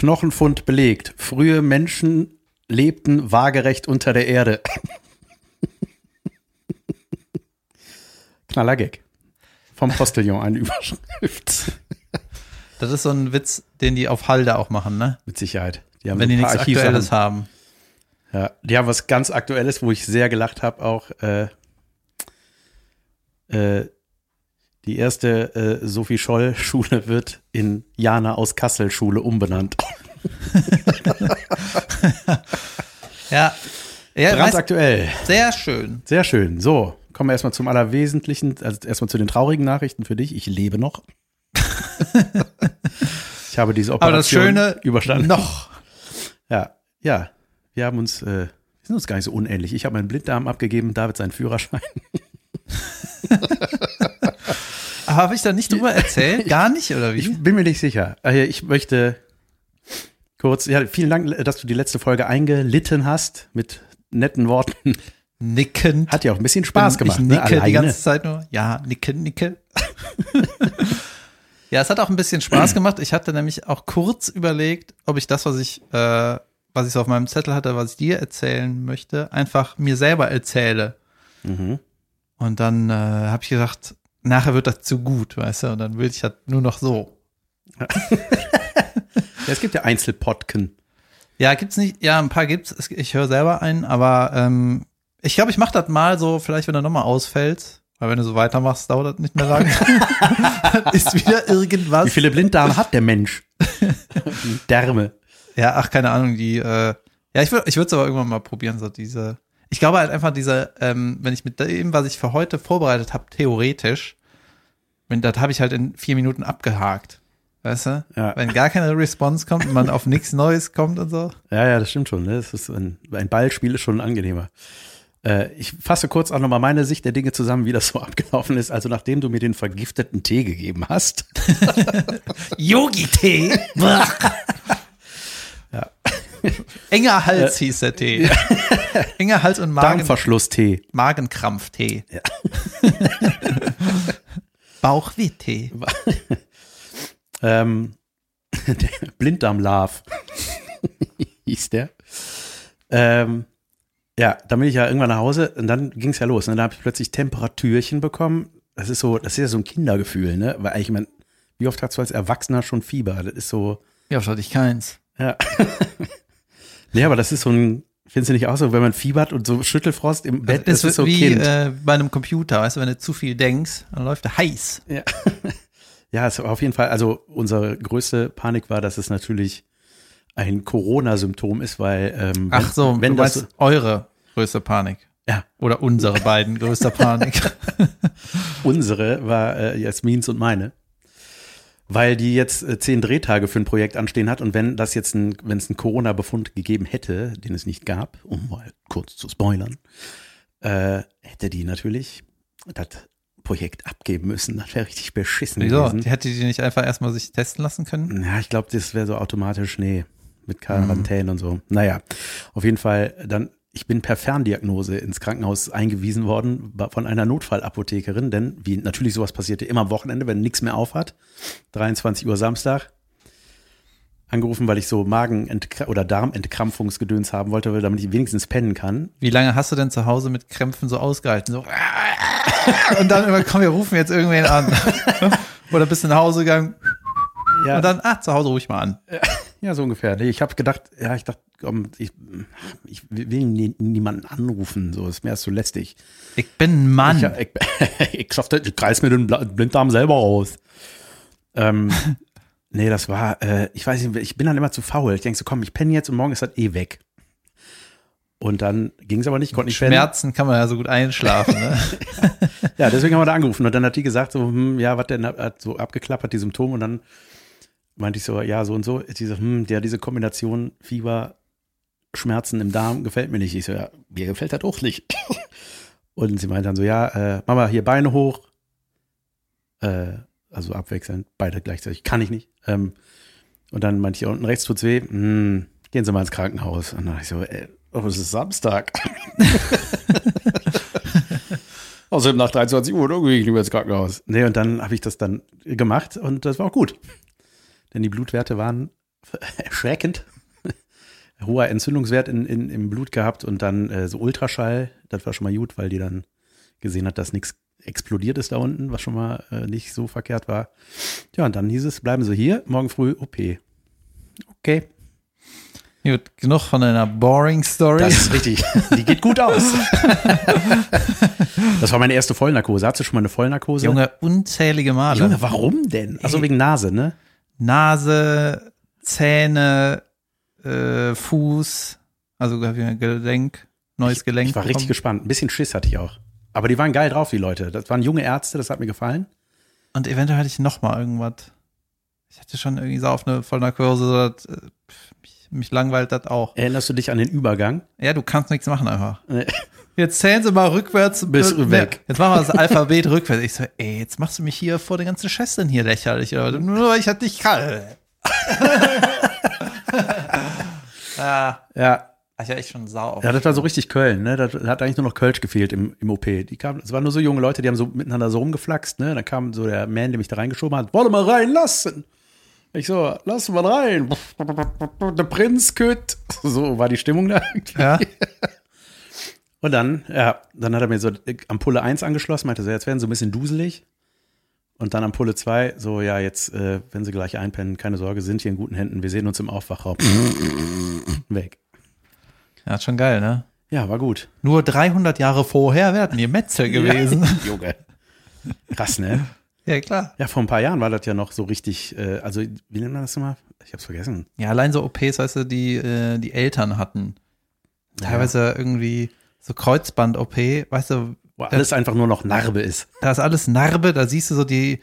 Knochenfund belegt. Frühe Menschen lebten waagerecht unter der Erde. Knaller Gag. Vom Postillon eine Überschrift. Das ist so ein Witz, den die auf Halde auch machen, ne? Mit Sicherheit. Die haben Wenn so die nichts. Aktuelles haben. Ja, die haben was ganz Aktuelles, wo ich sehr gelacht habe, auch äh, äh, die erste äh, Sophie Scholl Schule wird in Jana aus Kassel Schule umbenannt. Ja. ja Brandaktuell. sehr schön. Sehr schön. So, kommen wir erstmal zum Allerwesentlichen, also erstmal zu den traurigen Nachrichten für dich. Ich lebe noch. ich habe diese Aber das Operation Schöne, überstanden. noch. Ja, ja. Wir haben uns, äh, wir sind uns gar nicht so unähnlich. Ich habe meinen Blinddarm abgegeben, David seinen Führerschein. Aber habe ich da nicht drüber erzählt? Gar nicht, oder wie? Ich bin mir nicht sicher. Äh, Ich möchte kurz, ja, vielen Dank, dass du die letzte Folge eingelitten hast mit netten Worten. Nickend. Hat ja auch ein bisschen Spaß Bin- gemacht. Ich ne? nicke die Alleine. ganze Zeit nur. Ja, nicke, nicke. ja, es hat auch ein bisschen Spaß gemacht. Ich hatte nämlich auch kurz überlegt, ob ich das, was ich, äh, was ich so auf meinem Zettel hatte, was ich dir erzählen möchte, einfach mir selber erzähle. Mhm. Und dann äh, habe ich gedacht, nachher wird das zu gut, weißt du? Und dann will ich das nur noch so. Ja, es gibt ja Einzelpodken. Ja, gibt's nicht. Ja, ein paar gibt's. Ich höre selber einen, aber ähm, ich glaube, ich mache das mal so, vielleicht wenn er nochmal ausfällt. Weil wenn du so weitermachst, dauert das nicht mehr lang. Dann ist wieder irgendwas. Wie viele Blinddarme hat der Mensch? Därme. Ja, ach, keine Ahnung, die, äh, ja, ich würde ich würde es aber irgendwann mal probieren, so diese. Ich glaube halt einfach diese, ähm, wenn ich mit dem, was ich für heute vorbereitet habe, theoretisch, wenn das habe ich halt in vier Minuten abgehakt. Weißt du? Ja. Wenn gar keine Response kommt und man auf nichts Neues kommt und so. Ja, ja, das stimmt schon. Ne? Das ist ein, ein Ballspiel ist schon angenehmer. Äh, ich fasse kurz auch nochmal meine Sicht der Dinge zusammen, wie das so abgelaufen ist. Also nachdem du mir den vergifteten Tee gegeben hast, Yogi-Tee. Ja. Enger Hals hieß der Tee. Enger Hals und Magen, Darmverschlusstee. Magenkrampftee. Bauchweh-Tee. Ähm, der Blinddarm-Love hieß der. Ähm, ja, dann bin ich ja irgendwann nach Hause und dann ging es ja los. Und dann habe ich plötzlich Temperatürchen bekommen. Das ist so, das ist ja so ein Kindergefühl, ne? Weil eigentlich, man, wie oft hast du als Erwachsener schon Fieber? Das ist so, Ja, hatte ich keins. ja. Nee, aber das ist so ein, findest du nicht auch so, wenn man fiebert und so Schüttelfrost im Bett, das das ist so wie Kind. äh, bei einem Computer, weißt du, wenn du zu viel denkst, dann läuft er heiß. Ja. ja, es auf jeden Fall, also unsere größte Panik war, dass es natürlich ein Corona-Symptom ist, weil ähm, Ach wenn, so, wenn das meinst eure größte Panik. ja Oder unsere beiden größte Panik. unsere war äh, Jasmins und meine, weil die jetzt äh, zehn Drehtage für ein Projekt anstehen hat und wenn das jetzt ein, wenn es einen Corona-Befund gegeben hätte, den es nicht gab, um mal kurz zu spoilern, äh, hätte die natürlich das Projekt abgeben müssen. Das wäre richtig beschissen Wieso? gewesen. Hätte die nicht einfach erstmal sich testen lassen können? Ja, ich glaube, das wäre so automatisch, nee, mit Quarantäne und so. Naja, auf jeden Fall, dann, ich bin per Ferndiagnose ins Krankenhaus eingewiesen worden von einer Notfallapothekerin, denn wie natürlich sowas passierte immer am Wochenende, wenn nichts mehr auf hat, 23 Uhr Samstag, angerufen, weil ich so Magen- oder Darmentkrampfungsgedöns haben wollte, damit ich wenigstens pennen kann. Wie lange hast du denn zu Hause mit Krämpfen so ausgehalten? So und dann immer, komm, wir rufen jetzt irgendwen an. Oder bist du nach Hause gegangen Ja, und dann, ah, zu Hause ruf ich mal an. ja so ungefähr. Ich habe gedacht, ja, ich dachte, ich, ich will nie, niemanden anrufen, so ist mir erst so lästig. Ich bin ein Mann. Ich, ich, ich, schaff das, ich kreis mir den Blinddarm selber aus. Ähm, nee, das war, äh, ich weiß nicht, ich bin dann immer zu faul. Ich denke so, komm, ich penne jetzt und morgen ist das eh weg. Und dann ging es aber nicht, konnte nicht pennen. Schmerzen kann man ja so gut einschlafen. Ne? Ja, deswegen haben wir da angerufen. Und dann hat die gesagt, so, hm, ja, was denn, hat so abgeklappert, die Symptome. Und dann meinte ich so, ja, so und so. Die so, hm, ja, diese Kombination Fieber, Schmerzen im Darm gefällt mir nicht. Ich so, ja, mir gefällt das auch nicht. Und sie meinte dann so, ja, äh, Mama, hier Beine hoch. Äh, also abwechselnd, beide gleichzeitig. Kann ich nicht. Ähm, und dann meinte ich, unten rechts tut's weh. Hm, gehen Sie mal ins Krankenhaus. Und dann ich so, ey, oh, es ist Samstag. Außerdem nach 23 Uhr, irgendwie ich lieber ins Krankenhaus. Nee, und dann habe ich das dann gemacht und das war auch gut. Denn die Blutwerte waren erschreckend. Hoher Entzündungswert in, in, im Blut gehabt und dann äh, so Ultraschall. Das war schon mal gut, weil die dann gesehen hat, dass nichts explodiert ist da unten, was schon mal äh, nicht so verkehrt war. Ja, und dann hieß es, bleiben Sie hier, morgen früh OP. Okay. Gut, genug von einer boring Story. Das ist richtig. Die geht gut aus. das war meine erste Vollnarkose. Hattest du schon mal eine Vollnarkose? Junge, unzählige Male. Junge, warum denn? Also wegen Nase, ne? Nase, Zähne, äh, Fuß, also Gelenk, neues Gelenk. Ich war richtig bekommen. gespannt. Ein bisschen Schiss hatte ich auch. Aber die waren geil drauf, die Leute. Das waren junge Ärzte, das hat mir gefallen. Und eventuell hatte ich noch mal irgendwas. Ich hatte schon irgendwie so auf eine Vollnarkose, so, dass, äh, mich, mich langweilt das auch. Erinnerst du dich an den Übergang? Ja, du kannst nichts machen einfach. Jetzt zählen sie mal rückwärts. Bist Äh, weg. Jetzt machen wir das Alphabet rückwärts. Ich so, ey, jetzt machst du mich hier vor den ganzen Schwestern hier lächerlich. Nur weil ich halt nicht kann. ja, Ja. ich war echt schon sauer. Ja, das war so richtig Köln, ne? Da hat eigentlich nur noch Kölsch gefehlt im, im OP. Die kamen, es waren nur so junge Leute, die haben so miteinander so rumgeflaxt, ne? Dann kam so der Man, der mich da reingeschoben hat, wolle mal reinlassen. Ich so, lass mal rein. Der Prinz kütt. So war die Stimmung da irgendwie. Ja? Und dann, ja, dann hat er mir so Ampulle 1 angeschlossen, meinte so, jetzt werden sie ein bisschen duselig. Und dann Ampulle 2, so, ja, jetzt, äh, wenn sie gleich einpennen, keine Sorge, sind hier in guten Händen, wir sehen uns im Aufwachraum. Weg. ja, ist schon geil, ne? Ja, war gut. Nur 300 Jahre vorher werden die Metzel gewesen. Junge. Krass, ne? Ja, klar. Ja, vor ein paar Jahren war das ja noch so richtig, äh, also, wie nennt man das nochmal? Ich hab's vergessen. Ja, allein so OPs, weißt du, die äh, die Eltern hatten. Teilweise irgendwie so Kreuzband-OP, weißt du, Wo alles einfach nur noch Narbe ist. da ist alles Narbe, da siehst du so die,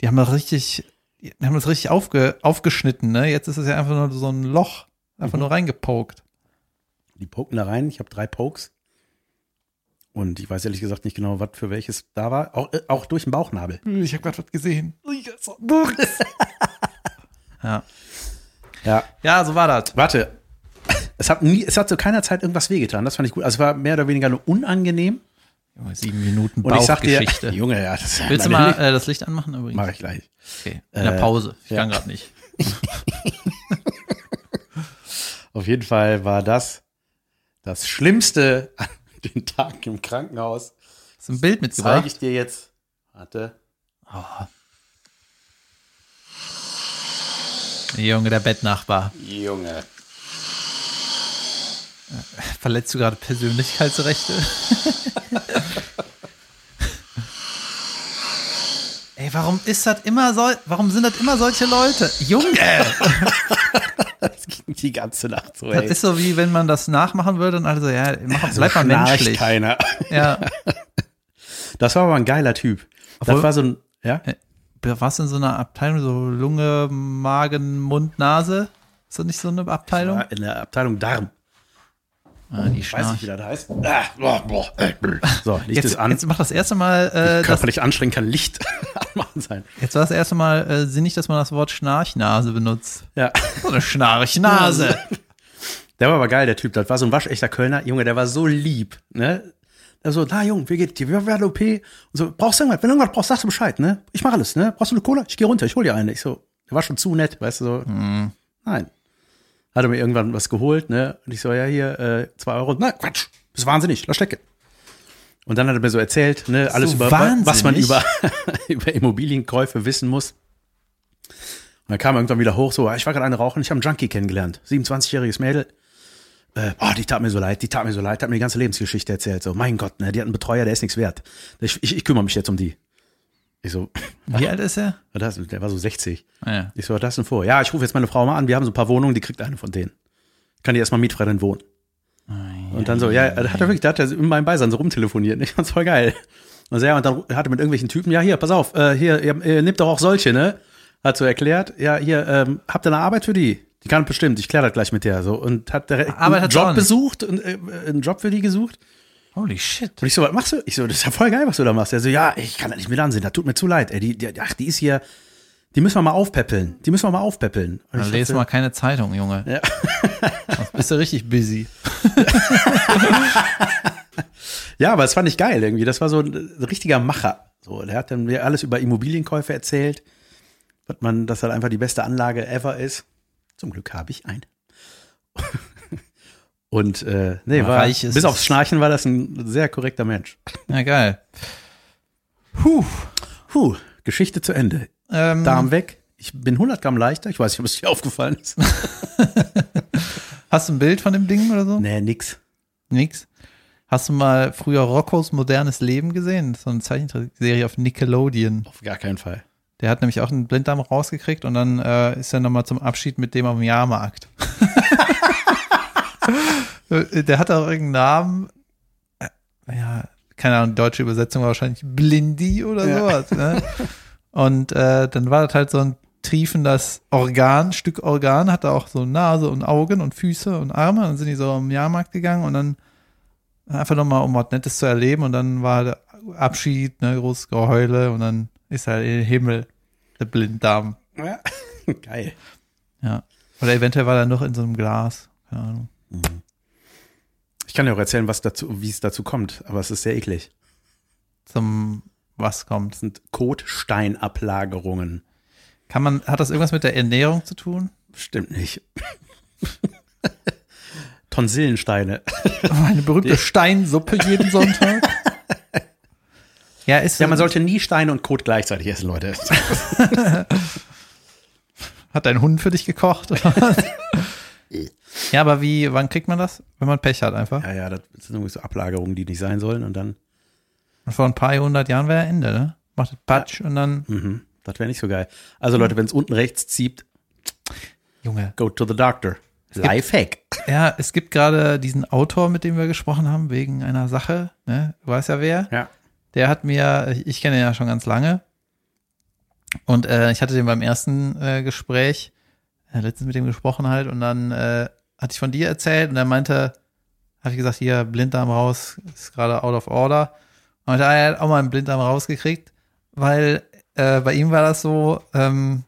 die haben das richtig, die haben das richtig aufge, aufgeschnitten, ne? Jetzt ist es ja einfach nur so ein Loch, einfach nur reingepokt. Die poken da rein, ich habe drei Pokes. Und ich weiß ehrlich gesagt nicht genau, was für welches da war. Auch, äh, auch durch den Bauchnabel. Ich habe gerade was gesehen. ja. Ja. ja, so war das. Warte. Es hat nie, es hat zu keiner Zeit irgendwas wehgetan. Das fand ich gut. Also es war mehr oder weniger nur unangenehm. Junge, sieben Minuten dir, Bauchgeschichte. Junge, ja, das ist ja Willst du mal äh, das Licht anmachen übrigens? Mach ich gleich. Okay. In der Äh, Pause. Ich ja. kann gerade nicht. Auf jeden Fall war das das Schlimmste an den Tagen im Krankenhaus. Hast du ein Bild Zeige mitgebracht? ich dir jetzt. Warte. Junge, der Bettnachbar. Junge. Verletzt du gerade Persönlichkeitsrechte? Ey, warum ist das immer so, warum sind das immer solche Leute? Junge! Das ging die ganze Nacht so, Das ey. ist so wie wenn man das nachmachen würde und alle so, ja, mach, So bleib mal menschlich. keiner. Ja. Das war aber ein geiler Typ. Das Obwohl- war so ein, ja? Was in so einer Abteilung, so Lunge, Magen, Mund, Nase? Ist das nicht so eine Abteilung? War in der Abteilung Darm. Ah, die Weiß Schnarch. nicht, wie das heißt. Ah, boah, boah, äh, So, Licht Jetzt, ist an. jetzt macht das erste Mal, äh, Körperlich anstrengend kann Licht anmachen sein. jetzt war das erste Mal äh, sinnig, dass man das Wort Schnarchnase benutzt. Ja. So eine Schnarchnase. Der war aber geil, der Typ. Das war so ein waschechter Kölner. Junge, der war so lieb, ne? Der so, na Junge, wie geht dir? Wir werden OP. Und so, brauchst du irgendwas? Wenn du irgendwas brauchst, sagst du Bescheid, ne? Ich mach alles, ne? Brauchst du eine Cola? Ich gehe runter, ich hol dir eine. Ich so, der war schon zu nett, weißt du so. Mhm. Nein. Hat er mir irgendwann was geholt, ne? Und ich so, ja, hier, äh, zwei Euro. Na, Quatsch. Bist wahnsinnig, lass stecken. Und dann hat er mir so erzählt, ne, alles So über, was man wahnsinnig? über, über Immobilienkäufe wissen muss. Und dann kam er irgendwann wieder hoch, so, ich war gerade eine rauchen, ich habe einen Junkie kennengelernt. 27-jähriges Mädel. Äh, oh, die tat mir so leid, die tat mir so leid, hat mir die ganze Lebensgeschichte erzählt. So, mein Gott, ne, die hat einen Betreuer, der ist nichts wert. Ich, ich, ich kümmere mich jetzt um die. Ich so, Wie alt ist er? das, der war so 60. Ah, ja. Ich so, was hast du denn vor? Ja, ich rufe jetzt meine Frau mal an, wir haben so ein paar Wohnungen, die kriegt eine von denen. Kann die erstmal mietfrei drin wohnen. Und dann so, ja, da hat er wirklich, da hat er in meinem Beisein so rumtelefoniert. Ich fand's voll geil. Und so, ja, und dann hat er mit irgendwelchen Typen, ja, hier, pass auf, äh, hier, ihr, ihr nehmt doch auch solche, ne? Hat so erklärt, ja, hier, ähm, habt ihr eine Arbeit für die? Die kann bestimmt, ich kläre das gleich mit der. So, und hat direkt Arbeit einen auch Job besucht und äh, einen Job für die gesucht. Holy shit. Und ich so, was machst du? Ich so, das ist ja voll geil, was du da machst. Er so, ja, ich kann das nicht mit ansehen, das tut mir zu leid. Ey, die, die, ach, die ist hier, die müssen wir mal aufpäppeln. Die müssen wir mal aufpäppeln. Und Dann lese mal keine Zeitung, Junge. Ja. Sonst bist du richtig busy. Ja, aber das fand ich geil irgendwie. Das war so ein richtiger Macher. So, der hat dann mir alles über Immobilienkäufe erzählt, was man, dass halt einfach die beste Anlage ever ist. Zum Glück habe ich eine. Und äh, nee, war, reich ist bis aufs Schnarchen war das ein sehr korrekter Mensch. Ja, geil. Puh. Puh, Geschichte zu Ende. Ähm, Darm weg. Ich bin 100 Gramm leichter. Ich weiß nicht, ob es dir aufgefallen ist. Hast du ein Bild von dem Ding oder so? nee, nix. Nix. Hast du mal früher Roccos modernes Leben gesehen? So eine Zeichentrickserie auf Nickelodeon. Auf gar keinen Fall. Der hat nämlich auch einen Blinddarm rausgekriegt und dann äh, ist er nochmal zum Abschied mit dem auf dem Jahrmarkt. Äh, Der hat auch irgendeinen Namen. Äh, Ja, keine Ahnung, deutsche Übersetzung war wahrscheinlich Blindy oder Ja. sowas. Ne? Und äh, dann war das halt so ein triefendes Organ, Stück Organ, hatte auch so Nase und Augen und Füße und Arme. Dann sind die so am Jahrmarkt gegangen und dann einfach nochmal, um was Nettes zu erleben. Und dann war der Abschied, ne, großes Geheule und dann ist er in den Himmel, der Blinddarm. Ja. Geil. Ja. Oder eventuell war er noch in so einem Glas. Keine Ahnung. Ich kann dir auch erzählen, was dazu, wie es dazu kommt, aber es ist sehr eklig. Zum was kommt. Das sind Kotsteinablagerungen. Kann man, hat das irgendwas mit der Ernährung zu tun? Stimmt nicht. Tonsillensteine. Eine berühmte Steinsuppe jeden Sonntag. Ja, ist Ja, man sollte nie Steine und Kot gleichzeitig essen, Leute. Hat dein Hund für dich gekocht? Ja, aber wie, wann kriegt man das? Wenn man Pech hat einfach. Ja, ja, das sind irgendwie so Ablagerungen, die nicht sein sollen und dann, Und vor ein paar hundert Jahren wäre Ende, ne? Macht das Patsch und dann, mhm, das wäre nicht so geil. Also Leute, wenn es unten rechts zieht, Junge. go to the doctor. Lifehack. Ja, es gibt gerade diesen Autor, mit dem wir gesprochen haben, wegen einer Sache, ne? Du weißt ja wer. Ja. Der hat mir, ich kenne ihn ja schon ganz lange. Und äh, ich hatte den beim ersten äh, Gespräch, äh, letztens mit dem gesprochen halt, und dann äh, hatte ich von dir erzählt und er meinte, habe ich gesagt, hier, Blinddarm raus, ist gerade out of order. Und ah, er hat auch mal einen Blinddarm rausgekriegt, weil äh, bei ihm war das so, ähm,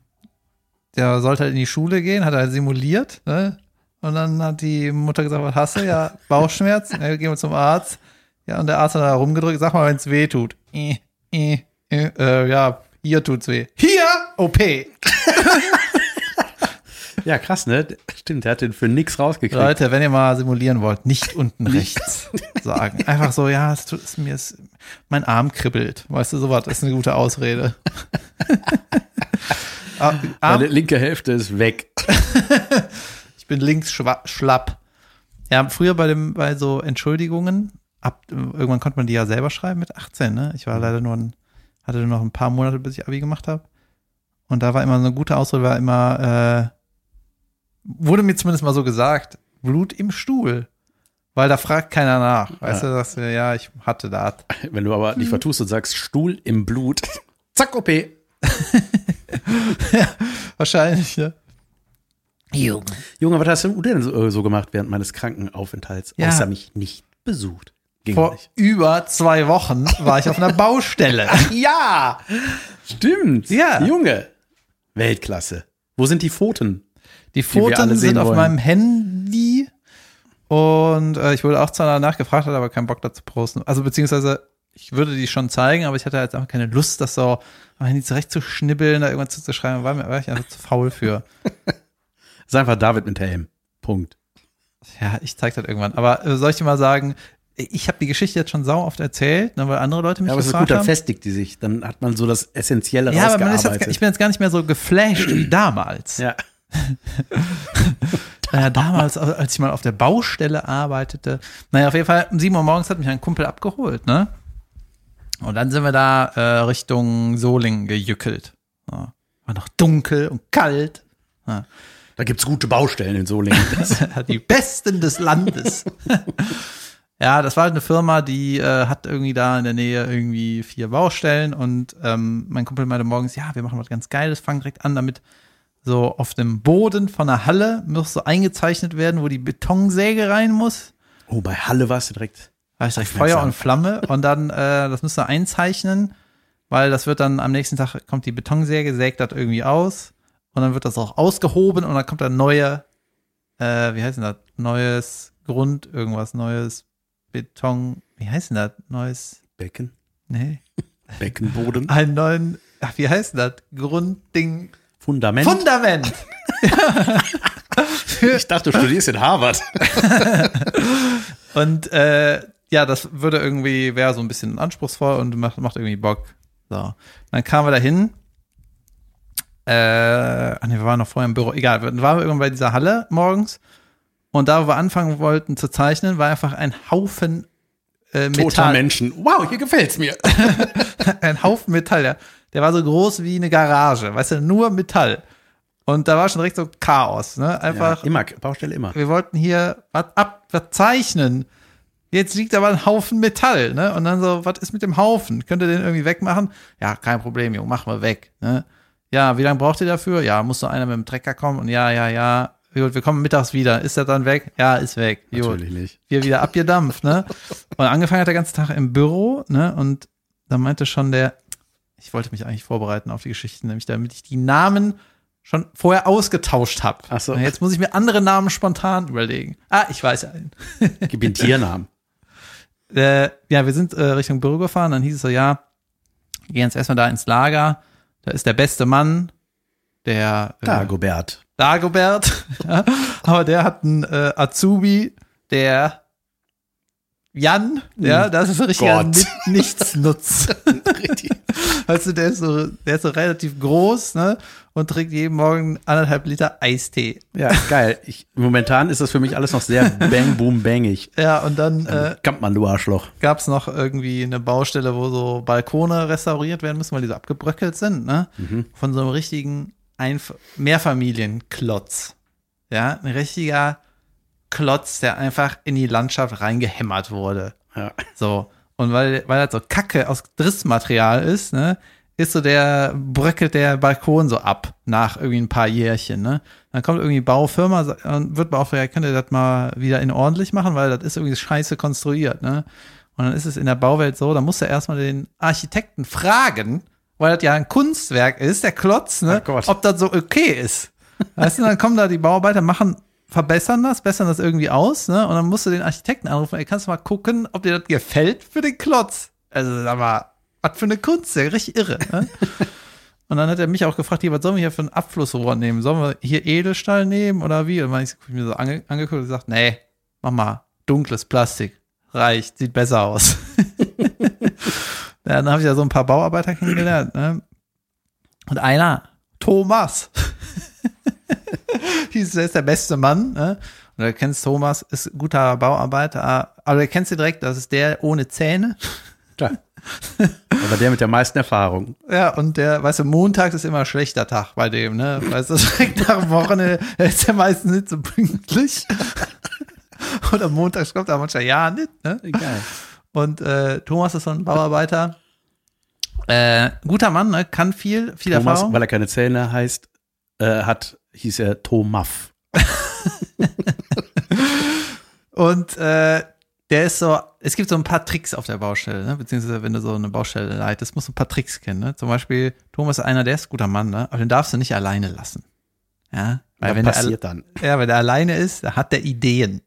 der sollte halt in die Schule gehen, hat halt simuliert, ne? Und dann hat die Mutter gesagt, was hast du? Ja, Bauchschmerz. Ja, gehen wir zum Arzt. Ja, und der Arzt hat da rumgedrückt, sag mal, wenn es weh tut. Äh, äh, äh, äh, ja, hier tut's weh. Hier, OP. Ja, krass, ne? Stimmt, der hat den für nix rausgekriegt. Leute, wenn ihr mal simulieren wollt, nicht unten rechts sagen. Einfach so, ja, es tut es mir, ist, mein Arm kribbelt. Weißt du, sowas ist eine gute Ausrede. Ah, Arm, Meine linke Hälfte ist weg. ich bin links schlapp. Ja, früher bei dem, bei so Entschuldigungen, ab, irgendwann konnte man die ja selber schreiben mit 18, ne? Ich war leider nur ein, hatte nur noch ein paar Monate, bis ich Abi gemacht habe. Und da war immer so eine gute Ausrede, war immer, äh, wurde mir zumindest mal so gesagt, Blut im Stuhl. Weil da fragt keiner nach. Weißt Ja. du, sagst du, ja, ich hatte das. Wenn du aber dich vertust und sagst Stuhl im Blut, zack, OP. Wahrscheinlich, ne? Junge, was hast du denn so, äh, so gemacht während meines Krankenaufenthalts? Ja. Außer mich nicht besucht. Ging Vor nicht. über zwei Wochen war ich auf einer Baustelle. Ja, stimmt. Ja. Junge, Weltklasse. Wo sind die Pfoten? Die Fotos sehen sind auf wollen. meinem Handy und äh, ich wurde auch zwar danach gefragt, hatte aber keinen Bock dazu posten. Also beziehungsweise ich würde die schon zeigen, aber ich hatte jetzt einfach keine Lust, das so am Handy zurechtzuschnibbeln, da irgendwas zuzuschreiben, war mir war ich einfach zu faul für. Ist einfach David mit Helm. Punkt. Ja, ich zeig das irgendwann. Aber äh, soll ich dir mal sagen, ich habe die Geschichte jetzt schon sau oft erzählt, ne, weil andere Leute mich Ja, aber es ist gefragt gut, dann haben. festigt die sich. Dann hat man so das Essentielle Ja, aber man ist rausgearbeitet. jetzt, ich bin jetzt gar nicht mehr so geflasht wie damals. ja. Naja, damals, als ich mal auf der Baustelle arbeitete. Naja, auf jeden Fall, um 7 Uhr morgens hat mich ein Kumpel abgeholt, ne? Und dann sind wir da äh, Richtung Solingen gejückelt. Ja. War noch dunkel und kalt. Da gibt's gute Baustellen in Solingen. Die besten des Landes. ja, das war halt eine Firma, die äh, hat irgendwie da in der Nähe irgendwie vier Baustellen und ähm, mein Kumpel meinte morgens, ja, wir machen was ganz Geiles, fangen direkt an, damit so auf dem Boden von der Halle muss so eingezeichnet werden, wo die Betonsäge rein muss. oh, bei Halle warst du direkt. Da ist direkt. Feuer und Flamme und dann, äh, das müsst ihr einzeichnen, weil das wird dann am nächsten Tag kommt die Betonsäge, sägt das irgendwie aus und dann wird das auch ausgehoben und dann kommt dann neue, äh, wie heißt denn das? Neues Grund, irgendwas, neues Beton, wie heißt denn das? Neues, Becken, nee, Beckenboden, einen neuen, ach, wie heißt denn das? Grundding, Fundament. Fundament. Ich dachte, du studierst in Harvard. Und äh, ja, das würde irgendwie, wäre so ein bisschen anspruchsvoll und macht, macht irgendwie Bock. So. Dann kamen wir dahin. Äh, ach nee, wir waren noch vorher im Büro. Egal, dann waren wir irgendwann bei dieser Halle morgens. Und da, wo wir anfangen wollten zu zeichnen, war einfach ein Haufen äh, Toter Metall. Menschen. Wow, hier gefällt's mir. ein Haufen Metall. Der, der war so groß wie eine Garage. Weißt du, nur Metall. Und da war schon direkt so Chaos. Ne? Einfach, Ja, immer, Baustelle immer. wir wollten hier was ab, was zeichnen. Jetzt liegt aber ein Haufen Metall, ne? Und dann so, was ist mit dem Haufen? Könnt ihr den irgendwie wegmachen? Ja, kein Problem, Junge, machen wir weg, ne? Ja, wie lange braucht ihr dafür? Ja, muss so einer mit dem Trecker kommen und ja, ja, ja. Gut, wir kommen mittags wieder. Ist er dann weg? Ja, ist weg. Gut. Natürlich nicht. Wir wieder abgedampft, ne? Und angefangen hat der ganze Tag im Büro, ne? Und da meinte schon der, ich wollte mich eigentlich vorbereiten auf die Geschichten, nämlich damit ich die Namen schon vorher ausgetauscht habe. Ach so. Jetzt muss ich mir andere Namen spontan überlegen. Ah, ich weiß einen. Gib ihn Tiernamen. Äh, ja, wir sind äh, Richtung Büro gefahren, dann hieß es so, ja, gehen jetzt erstmal da ins Lager. Da ist der beste Mann, der äh, Dagobert. Dagobert, ja, aber der hat einen äh, Azubi, der Jan, ja, das ist ein richtiger Gott. Ni- Nichtsnutz. weißt du, der ist so, der ist so relativ groß, ne, und trinkt jeden Morgen anderthalb Liter Eistee. Ja, geil. Ich, momentan ist das für mich alles noch sehr bang, boom, bangig. Ja, und dann äh, Kampmann, du Arschloch. gab es noch irgendwie eine Baustelle, wo so Balkone restauriert werden müssen, weil die so abgebröckelt sind, ne? Von so einem richtigen Einf Mehrfamilienklotz. Ja, ein richtiger Klotz, der einfach in die Landschaft reingehämmert wurde. Ja. So. Und weil, weil das so Kacke aus Drissmaterial ist, ne, ist so der, bröckelt der Balkon so ab nach irgendwie ein paar Jährchen, ne. Dann kommt irgendwie Baufirma und wird beauftragt, könnt ihr das mal wieder in ordentlich machen, weil das ist irgendwie scheiße konstruiert, ne. Und dann ist es in der Bauwelt so, da muss er erstmal den Architekten fragen, weil das ja ein Kunstwerk ist, der Klotz, ne, Oh ob das so okay ist. Weißt du, dann kommen da die Bauarbeiter, machen, verbessern das, bessern das irgendwie aus, ne? Und dann musst du den Architekten anrufen, ey, kannst du mal gucken, ob dir das gefällt für den Klotz. Also, sag mal, was für eine Kunst, der richtig irre, ne? Und dann hat er mich auch gefragt, hier, was sollen wir hier für ein Abflussrohr nehmen? Sollen wir hier Edelstahl nehmen oder wie? Und dann hab ich mir so ange angeguckt und gesagt, nee, mach mal, dunkles Plastik. Reicht, sieht besser aus. ja, dann habe ich ja so ein paar Bauarbeiter kennengelernt, ne? Und einer, Thomas, hieß, er ist der beste Mann, ne? Und du kennst Thomas, ist ein guter Bauarbeiter, aber du kennst ihn direkt, das ist der ohne Zähne. Klar. Aber der mit der meisten Erfahrung. Ja, und der, weißt du, montags ist immer ein schlechter Tag bei dem, ne? Weißt du, direkt nach dem Wochenende der ist er meistens nicht so pünktlich. Oder montags kommt er manchmal ja nicht, ne? Geil. Und äh, Thomas ist so ein Bauarbeiter. Äh, guter Mann, ne? Kann viel, viel Thomas, Erfahrung. weil er keine Zähne heißt, äh, hat, hieß er Thomaff. Und äh, der ist so, es gibt so ein paar Tricks auf der Baustelle, ne? beziehungsweise wenn du so eine Baustelle leitest, musst du ein paar Tricks kennen. Ne? Zum Beispiel, Thomas ist einer, der ist ein guter Mann, ne? aber den darfst du nicht alleine lassen. Ja, weil wenn der, passiert dann? ja, wenn der alleine ist, da hat der Ideen.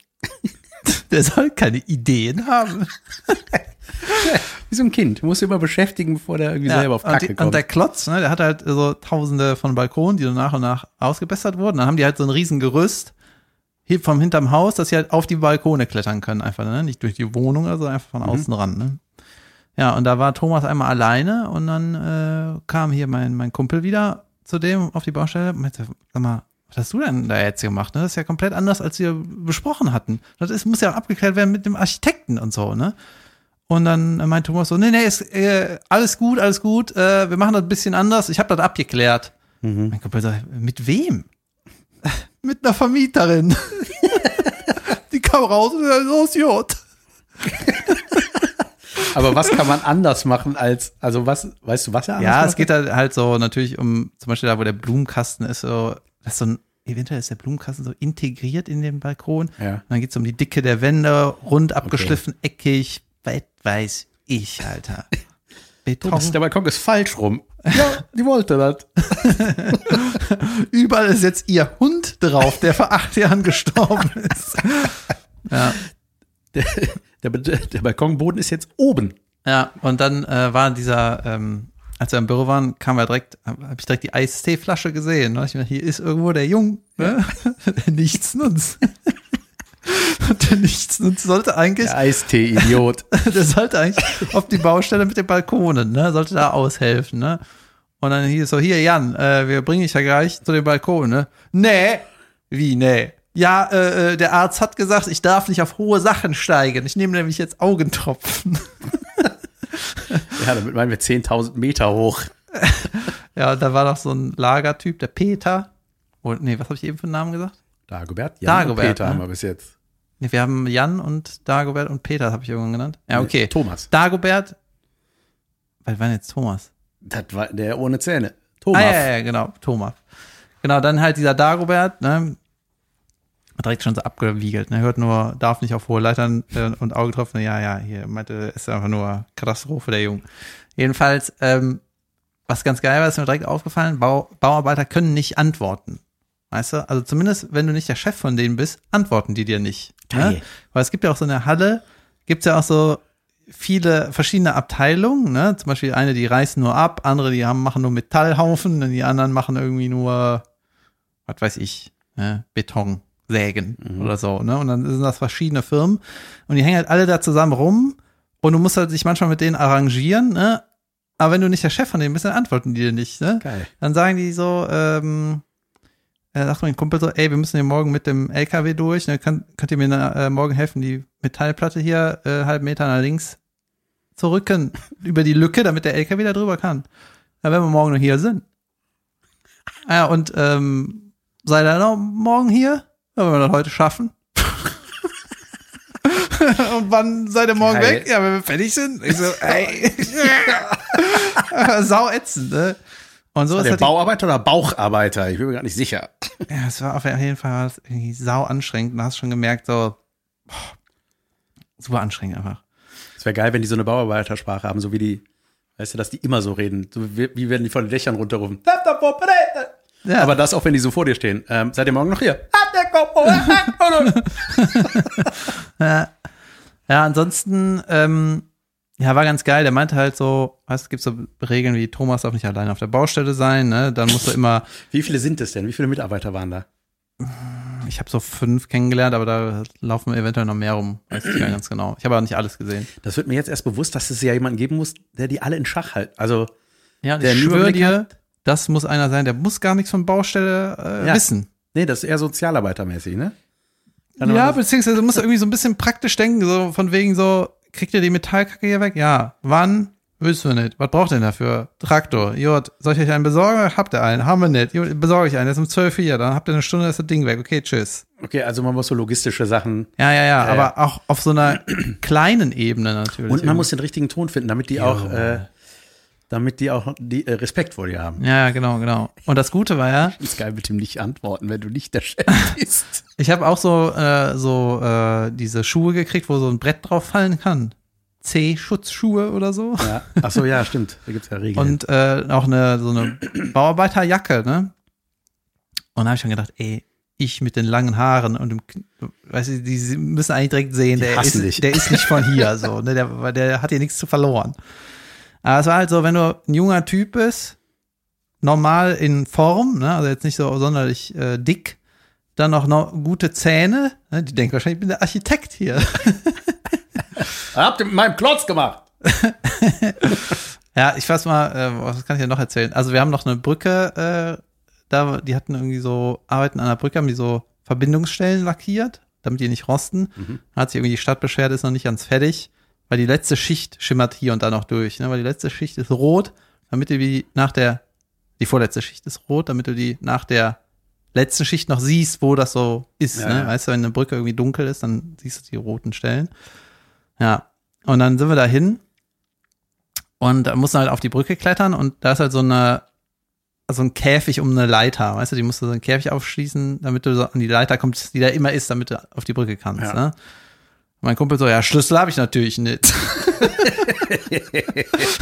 der soll keine Ideen haben. Wie so ein Kind. Du musst dich immer beschäftigen, bevor der irgendwie selber auf und, Kacke die, und kommt. der Klotz, ne, der hat halt so tausende von Balkonen, die so nach und nach ausgebessert wurden. Dann haben die halt so ein riesen Gerüst vom hinterm Haus, dass sie halt auf die Balkone klettern können, einfach, ne? Nicht durch die Wohnung, also einfach von außen ran, ne? Ja, und da war Thomas einmal alleine und dann äh, kam hier mein, mein Kumpel wieder zu dem auf die Baustelle und meinte, sag mal, was hast du denn da jetzt gemacht? Ne? Das ist ja komplett anders, als wir besprochen hatten. Das ist, muss ja abgeklärt werden mit dem Architekten und so, ne? Und dann meinte Thomas so, nee, nee, ist äh, alles gut, alles gut, äh, wir machen das ein bisschen anders, ich habe das abgeklärt. Mein Kumpel sagt, mit wem? mit einer Vermieterin. Die kam raus und sagt, so ist gut. Aber was kann man anders machen als, also was, weißt du, was er anders Ja, es geht halt, halt so natürlich um, zum Beispiel da, wo der Blumenkasten ist, so, das ist so ein, eventuell ist der Blumenkasten so integriert in den Balkon. Ja. Und dann geht's um die Dicke der Wände, rund abgeschliffen, eckig, weit weiß ich, Alter. Beton, Das, der Balkon ist falsch rum. Ja, die wollte das. überall ist jetzt ihr Hund drauf, der vor acht Jahren gestorben ist. Ja. Der, der, der Balkonboden ist jetzt oben. Ja, und dann äh, war dieser ähm, als wir im Büro waren, kam er direkt, habe ich direkt die Eisteeflasche gesehen. Ne? Ich meine, hier ist irgendwo der Jung, ne? der Nichtsnutz. der Nichtsnutz sollte eigentlich, Der Eistee-Idiot. der sollte eigentlich auf die Baustelle mit den Balkonen, ne? Sollte da aushelfen, ne? Und dann hieß es so, hier, Jan, äh, wir bringen dich ja gleich zu den Balkonen, ne? Nee. Wie, nee? Ja, äh, äh, der Arzt hat gesagt, ich darf nicht auf hohe Sachen steigen. Ich nehme nämlich jetzt Augentropfen. ja, damit meinen wir 10.000 Meter hoch. Ja, da war noch so ein Lagertyp, der Peter. Und, nee, was habe ich eben für einen Namen gesagt? Dagobert? Jan Dagobert, und Peter ne? haben wir bis jetzt. Nee, wir haben Jan und Dagobert und Peter, habe ich irgendwann genannt. Ja, okay. Thomas. Dagobert. Was war denn jetzt Thomas? Das war der ohne Zähne. Ah, Thomas. ja, ja, ja, genau, Thomas. Genau, dann halt dieser Dagobert, ne? Hat direkt schon so abgewiegelt, ne? Hört nur, darf nicht auf hohe Leitern äh, und Auge getroffen. Ja, ja, hier meinte, ist einfach nur Katastrophe der Jungen. Jedenfalls, ähm, was ganz geil war, ist mir direkt aufgefallen, Bau, Bauarbeiter können nicht antworten. Weißt du? Also zumindest, wenn du nicht der Chef von denen bist, antworten die dir nicht. Ne? Weil es gibt ja auch so eine Halle, gibt's ja auch so viele verschiedene Abteilungen, ne? Zum Beispiel eine, die reißen nur ab, andere, die haben, machen nur Metallhaufen, und die anderen machen irgendwie nur, was weiß ich, ne? Beton, Sägen oder so, ne? Und dann sind das verschiedene Firmen und die hängen halt alle da zusammen rum und du musst halt dich manchmal mit denen arrangieren, ne? Aber wenn du nicht der Chef von denen bist, dann antworten die dir nicht, ne? Geil. Dann sagen die so, ähm, äh, sagt mein Kumpel so, ey, wir müssen hier morgen mit dem LKW durch, ne, kann, könnt ihr mir äh, morgen helfen, die Metallplatte hier äh, halb Meter nach links zu rücken, über die Lücke, damit der LKW da drüber kann. Ja, wenn wir morgen noch hier sind. Ja, und ähm, seid ihr noch morgen hier? Ja, wenn wir das heute schaffen. und wann seid ihr morgen Geil. weg? Ja, wenn wir fertig sind. Ich so, ey. Sau ätzend, ne? Und so ist Der Bauarbeiter oder Baucharbeiter? Ich bin mir gar nicht sicher. Ja, es war auf jeden Fall war sau anstrengend. Du hast schon gemerkt, so boah, super anstrengend einfach. Es wäre geil, wenn die so eine Bauarbeitersprache haben, so wie die, weißt du, dass die immer so reden. So wie, wie wenn die von den Dächern runterrufen. Ja, Aber das auch, wenn die so vor dir stehen. Ähm, seid ihr morgen noch hier? ja, ja ansonsten, ähm, ja, war ganz geil. Der meinte halt so, weißt, es gibt so Regeln wie Thomas darf nicht alleine auf der Baustelle sein, ne? Dann musst du immer, Wie viele sind es denn? Wie viele Mitarbeiter waren da? ich habe so fünf kennengelernt, aber da laufen eventuell noch mehr rum. Weiß ich gar nicht ganz genau. Ich habe aber nicht alles gesehen. Das wird mir jetzt erst bewusst, dass es ja jemanden geben muss, der die alle in Schach hält. Also, Ja, Der ich schwöre dir, das muss einer sein, der muss gar nichts von Baustelle äh, Ja. wissen. nee, das ist eher sozialarbeitermäßig, ne? Ja, beziehungsweise du musst irgendwie so ein bisschen praktisch denken, so von wegen so, kriegt ihr die Metallkacke hier weg? Ja. Wann? Wissen wir nicht. Was braucht ihr denn dafür? Traktor. Jod, soll ich euch einen besorgen? Habt ihr einen? Haben wir nicht. Jod, besorge ich einen. Der ist um 12 Uhr hier. Dann habt ihr eine Stunde, ist das Ding weg. Okay, tschüss. Okay, also man muss so logistische Sachen. Ja, ja, ja. Ja, aber auch auf so einer kleinen Ebene natürlich. Und man muss den richtigen Ton finden, damit die Jo. auch, äh, damit die auch die, äh, Respekt vor dir haben. Ja, genau, genau. Und das Gute war ja, Ist geil mit dem nicht antworten, wenn du nicht der Chef bist. ich habe auch so, äh, so äh, diese Schuhe gekriegt, wo so ein Brett drauf fallen kann. C-Schutzschuhe oder so. ja. Ach so, ja, stimmt. Da gibt's ja Regeln. Und äh, auch eine so eine Bauarbeiterjacke, ne? Und da habe ich schon gedacht, ey, ich mit den langen Haaren und dem, weißt du, die müssen eigentlich direkt sehen, der ist, der ist nicht von hier, so, ne? Der, weil der hat hier nichts zu verloren. Aber es war halt so, wenn du ein junger Typ bist, normal in Form, ne? Also jetzt nicht so sonderlich äh, dick, dann noch, noch gute Zähne, ne? Die denken wahrscheinlich, ich bin der Architekt hier. Habt ihr mit meinem Klotz gemacht? Ja, ich weiß mal, äh, was kann ich dir noch erzählen? Also wir haben noch eine Brücke, äh, da, die hatten irgendwie so, arbeiten an der Brücke, haben die so Verbindungsstellen lackiert, damit die nicht rosten. Mhm. Hat sich irgendwie die Stadt beschwert, ist noch nicht ganz fertig, weil die letzte Schicht schimmert hier und da noch durch, ne? Weil die letzte Schicht ist rot, damit du die nach der, die vorletzte Schicht ist rot, damit du die nach der letzten Schicht noch siehst, wo das so ist, Ja, ne? ja. Weißt du, wenn eine Brücke irgendwie dunkel ist, dann siehst du die roten Stellen. Ja. Und dann sind wir dahin und da musst du halt auf die Brücke klettern und da ist halt so eine, so ein Käfig um eine Leiter, weißt du, die musst du so einen Käfig aufschließen, damit du so an die Leiter kommst, die da immer ist, damit du auf die Brücke kannst, Ja. ne? Mein Kumpel so, ja, Schlüssel habe ich natürlich nicht.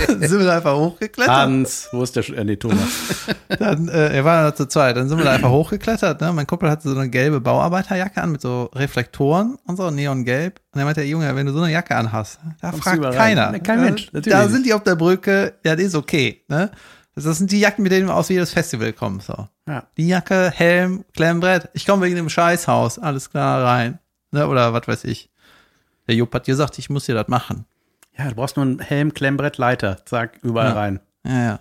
dann sind wir da einfach hochgeklettert. Hans, wo ist der, Sch äh, nee, Thomas. Dann, äh, er war da zu zweit. Dann sind wir da einfach hochgeklettert. Ne? Mein Kumpel hatte so eine gelbe Bauarbeiterjacke an mit so Reflektoren und so, neongelb. Und er meinte, Junge, wenn du so eine Jacke anhast, da Kommst fragt keiner. Nee, kein Mensch, Da, natürlich da sind die auf der Brücke, ja, das ist okay. Ne? Das das sind die Jacken, mit denen wir aus jedes Festival kommen. So. Ja. Die Jacke, Helm, Klemmbrett. Ich komme wegen dem Scheißhaus. Alles klar, rein. Ne? Oder was weiß ich. Der Jupp hat gesagt, ich muss dir das machen. ja, du brauchst nur einen Helm, Klemmbrett, Leiter. Zack, überall Ja. rein. Ja, ja.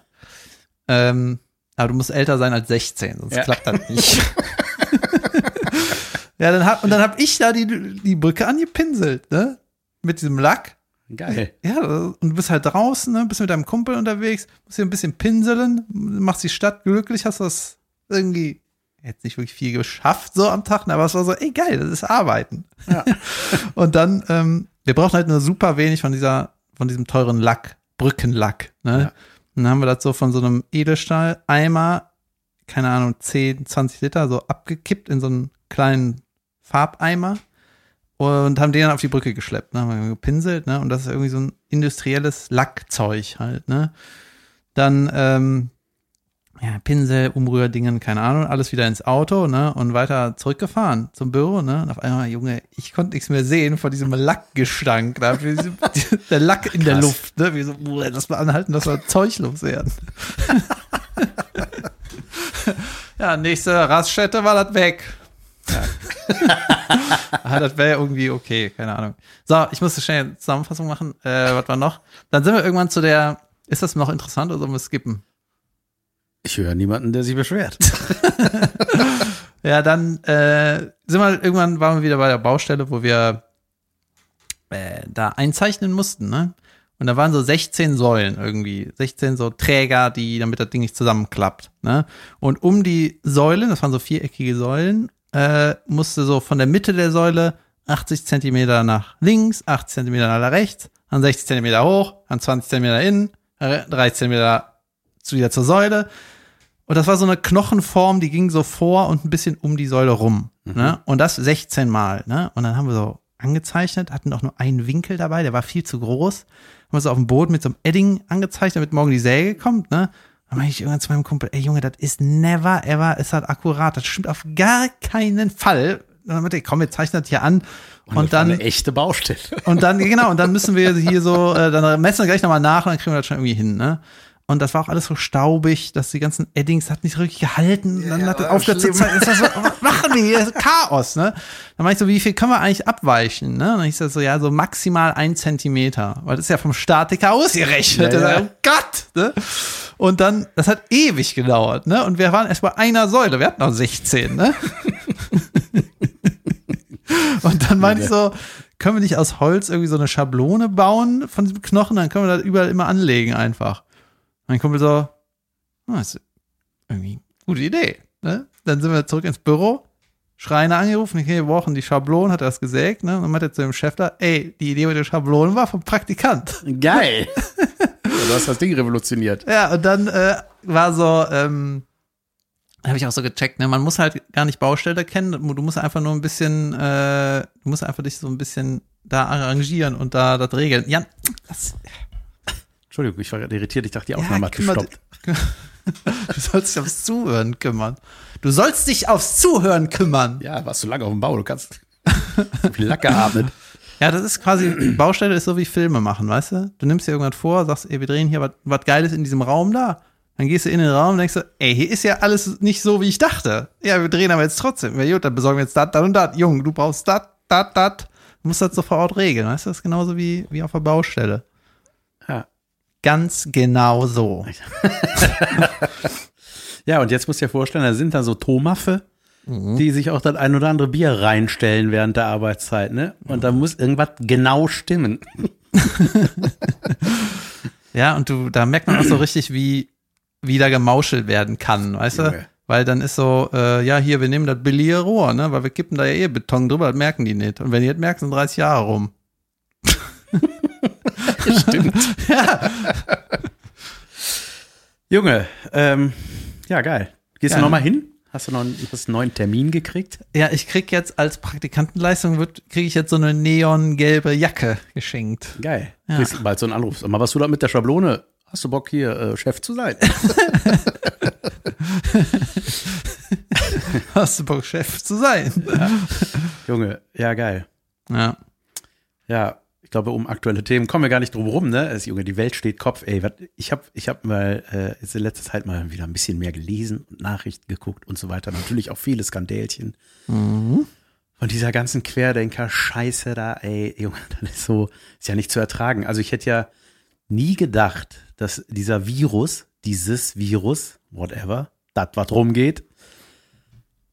Ähm, aber du musst älter sein als 16, sonst Ja. klappt das nicht. ja, dann hab, und dann hab ich da die, die Brücke angepinselt, ne? Mit diesem Lack. Geil. Ja, und du bist halt draußen, ne? Bist mit deinem Kumpel unterwegs, musst hier ein bisschen pinseln, machst die Stadt glücklich, hast das irgendwie jetzt nicht wirklich viel geschafft so am Tag, ne, aber es war so, ey geil, das ist Arbeiten. Ja. und dann, ähm, wir brauchen halt nur super wenig von dieser, von diesem teuren Lack, Brückenlack, ne? Ja. Und dann haben wir das so von so einem Edelstahl-Eimer, keine Ahnung, 10, 20 Liter, so abgekippt in so einen kleinen Farbeimer und haben den dann auf die Brücke geschleppt, ne? Haben wir gepinselt, ne? Und das ist irgendwie so ein industrielles Lackzeug halt, ne? Dann, ähm, ja, Pinsel, Umrührdingen, keine Ahnung, alles wieder ins Auto, ne? Und weiter zurückgefahren zum Büro, ne? Und auf einmal, Junge, ich konnte nichts mehr sehen von diesem Lackgestank, da, der Lack in der. Luft, ne? Wie so, lass mal anhalten, dass wir Zeug loswerden. ja, nächste Raststätte war das weg. ah, das wäre irgendwie okay, keine Ahnung. So, ich musste schnell eine Zusammenfassung machen. Äh, was war noch? Dann sind wir irgendwann zu der, ist das noch interessant oder sollen wir skippen? Ich höre niemanden, der sich beschwert. Ja, dann äh, sind wir irgendwann waren wir wieder bei der Baustelle, wo wir äh, da einzeichnen mussten, ne? Und da waren so 16 Säulen irgendwie, 16 so Träger, die, damit das Ding nicht zusammenklappt, ne? Und um die Säulen, das waren so viereckige Säulen, äh, musste so von der Mitte der Säule 80 Zentimeter nach links, 80 Zentimeter nach rechts, dann 60 Zentimeter hoch, dann 20 Zentimeter innen, äh, 30 Zentimeter zu, wieder zur Säule. Und das war so eine Knochenform, die ging so vor und ein bisschen um die Säule rum. Ne? Und das 16 Mal. Ne? Und dann haben wir so angezeichnet, hatten auch nur einen Winkel dabei, der war viel zu groß. Haben wir so auf dem Boot mit so einem Edding angezeichnet, damit morgen die Säge kommt. Ne? Dann meinte ich irgendwann zu meinem Kumpel, ey Junge, das ist never ever, ist halt akkurat. Das stimmt auf gar keinen Fall. Dann meinte ich, komm, wir zeichnen das hier an. Und, das war dann eine echte Baustelle. und dann, genau, und dann müssen wir hier so, äh, dann messen wir gleich nochmal nach und dann kriegen wir das schon irgendwie hin, ne? Und das war auch alles so staubig, dass die ganzen Eddings hat nicht richtig gehalten. dann hat zeigen. Das war so, was machen wir hier? Chaos, ne? Dann meinte ich so, wie viel können wir eigentlich abweichen, ne? Und dann das so, ja, so maximal ein Zentimeter. Weil das ist ja vom Statiker ausgerechnet. Ja, Der ja. Oh Gott, ne? Und dann, das hat ewig gedauert, ne? Und wir waren erst bei einer Säule. Wir hatten noch 16, ne? Und dann meinte ich so, können wir nicht aus Holz irgendwie so eine Schablone bauen von diesem Knochen, dann können wir das überall immer anlegen einfach. Mein Kumpel so, das ist irgendwie eine gute Idee. Ne? Dann sind wir zurück ins Büro, Schreiner angerufen, okay, wir brauchen die Schablonen, hat er das gesägt, ne? Und dann meinte er zu dem Chef da, ey, die Idee mit den Schablonen war vom Praktikant. Geil. du hast das Ding revolutioniert. Ja, und dann äh, war so, ähm, habe ich auch so gecheckt, ne? Man muss halt gar nicht Baustelle kennen, du musst einfach nur ein bisschen, äh, du musst einfach dich so ein bisschen da arrangieren und da das regeln. Jan, das, Entschuldigung, ich war gerade irritiert. Ich dachte, die Aufnahme hat kümmert- gestoppt. Du sollst dich aufs Zuhören kümmern. Du sollst dich aufs Zuhören kümmern. Ja, warst du lange auf dem Bau. Du kannst so viel Lack geatmet. Ja, das ist quasi, Baustelle ist so wie Filme machen, weißt du? Du nimmst dir irgendwas vor, sagst, ey, wir drehen hier was- Geiles in diesem Raum da. Dann gehst du in den Raum und denkst du, ey, hier ist ja alles nicht so, wie ich dachte. Ja, wir drehen aber jetzt trotzdem. Ja, gut, dann besorgen wir jetzt das, das und das. Junge, du brauchst das, das, das. Du musst das so vor Ort regeln, weißt du? Das ist genauso wie, wie auf der Baustelle. Ganz genau so. Ja, und jetzt musst du dir vorstellen, da sind da so Tomaffe, die sich auch das ein oder andere Bier reinstellen während der Arbeitszeit, ne? Und da muss irgendwas genau stimmen. Ja, und du, da merkt man auch so richtig, wie, wie da gemauschelt werden kann, weißt du? Junge. Weil dann ist so, äh, ja, hier, wir nehmen das billige Rohr, ne? Weil wir kippen da ja eh Beton drüber, das merken die nicht. Und wenn die das merken, sind 30 Jahre rum. Stimmt. Ja, Junge, ähm, ja, geil. Gehst Ja. du nochmal hin? Hast du noch einen, hast einen neuen Termin gekriegt? Ja, ich krieg jetzt als Praktikantenleistung wird kriege ich jetzt so eine neongelbe Jacke geschenkt. Geil. Ja. Kriegst bald so einen Anruf. Mal, was du da mit der Schablone? Hast du Bock hier äh, Chef zu sein? Hast du Bock Chef zu sein? Junge, ja geil. Ja. Ja, ich glaube, um aktuelle Themen kommen wir gar nicht drum rum, ne? Also, Junge, die Welt steht Kopf, ey. Was, ich habe ich hab mal äh, jetzt in letzter Zeit mal wieder ein bisschen mehr gelesen und Nachrichten geguckt und so weiter. Natürlich auch viele Skandälchen. Mhm. Von dieser ganzen Querdenker-Scheiße da, ey, Junge, das ist so, ist ja nicht zu ertragen. Also ich hätte ja nie gedacht, dass dieser Virus, dieses Virus, whatever, das, was rumgeht,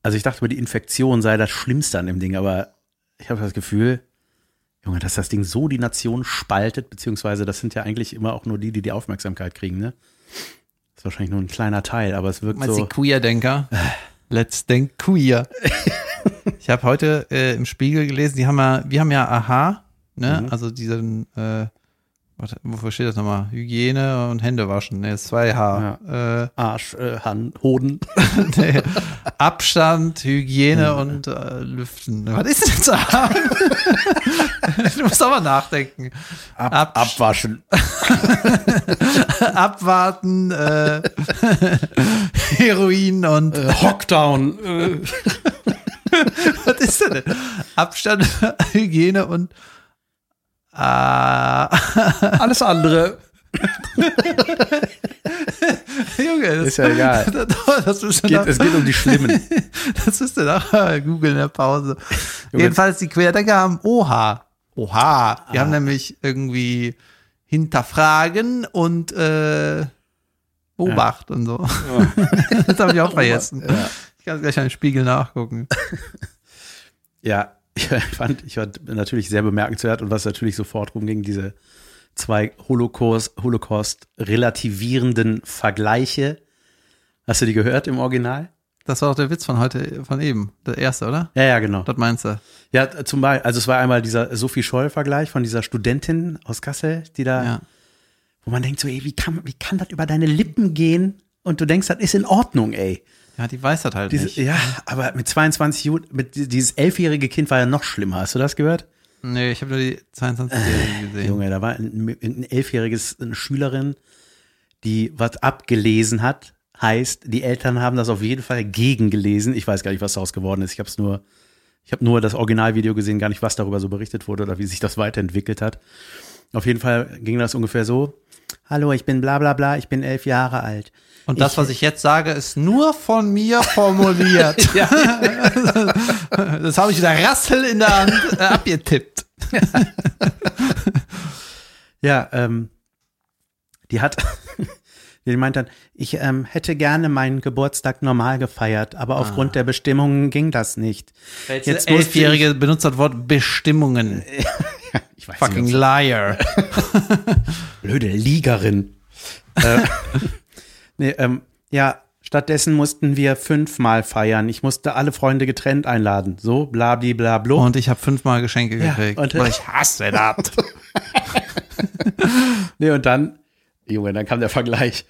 also ich dachte über die Infektion sei das Schlimmste an dem Ding, aber ich habe das Gefühl, Junge, dass das Ding so die Nation spaltet, beziehungsweise das sind ja eigentlich immer auch nur die, die die Aufmerksamkeit kriegen, ne? Das ist wahrscheinlich nur ein kleiner Teil, aber es wirkt Meinst so. die Queer-Denker? Let's denk queer. ich habe heute äh, im Spiegel gelesen, die haben ja, wir haben ja Aha, ne? Mhm. Also diesen, äh, warte, wofür steht das nochmal? Hygiene und Hände waschen. Ne, ist 2H. Äh, Arsch, äh, Han, Hoden. nee, Abstand, Hygiene und äh, Lüften. Was ist denn haben? du musst aber nachdenken. Ab, Absch- abwaschen. Abwarten, äh, Heroin und Äh, Hockdown. Was ist denn? Abstand, Hygiene und alles andere. Junge, das Ist ja egal. Das, das wir Geht, nach- es geht um die Schlimmen. Das müsst ihr nachher googeln in der Pause. Jedenfalls die Querdenker haben Oha. Oha. Die haben nämlich irgendwie hinterfragen und äh, Beobacht und so. das habe ich auch vergessen. Ja. Ich kann gleich an den Spiegel nachgucken. Ja, ich fand, ich war natürlich sehr bemerkenswert und was natürlich sofort rumging, diese zwei Holocaust, Holocaust relativierenden Vergleiche. Hast du die gehört im Original? Das war auch der Witz von heute, von eben. Der erste, oder? Ja, ja, genau. Das meinst du? Ja, zum Beispiel, also es war einmal dieser Sophie Scholl-Vergleich von dieser Studentin aus Kassel, die da, Ja. wo man denkt so, ey, wie kann, wie kann das über deine Lippen gehen? Und du denkst, das ist in Ordnung, ey. Ja, die weiß das halt Diese, nicht. ja, aber mit 22 Ju- mit di- dieses elfjährige Kind war ja noch schlimmer. Hast du das gehört? Nee, ich habe nur die 22-Jährige gesehen. Junge, da war ein, ein elfjähriges eine Schülerin, die was abgelesen hat. Heißt, die Eltern haben das auf jeden Fall gegengelesen. Ich weiß gar nicht, was daraus geworden ist. Ich habe es nur, ich habe nur das Originalvideo gesehen, gar nicht, was darüber so berichtet wurde oder wie sich das weiterentwickelt hat. Auf jeden Fall ging das ungefähr so. Hallo, ich bin bla bla bla, ich bin elf Jahre alt. Und das, was ich jetzt sage, ist nur von mir formuliert. Ja, Das habe ich wieder Rassel in der Hand äh, abgetippt. ja ähm, die hat, die meint dann, ich ähm, hätte gerne meinen Geburtstag normal gefeiert, aber aufgrund der Bestimmungen ging das nicht. Jetzt Jetzt Elfjährige benutzt das Wort Bestimmungen. Ich weiß Fucking nicht, liar. blöde Liegerin. äh, nee, ähm, ja, stattdessen mussten wir fünfmal feiern. Ich musste alle Freunde getrennt einladen. So, blabli bla bla. Und ich habe fünfmal Geschenke Ja, gekriegt. und- weil ich hasse das. Nee, und dann, Junge, dann kam der Vergleich.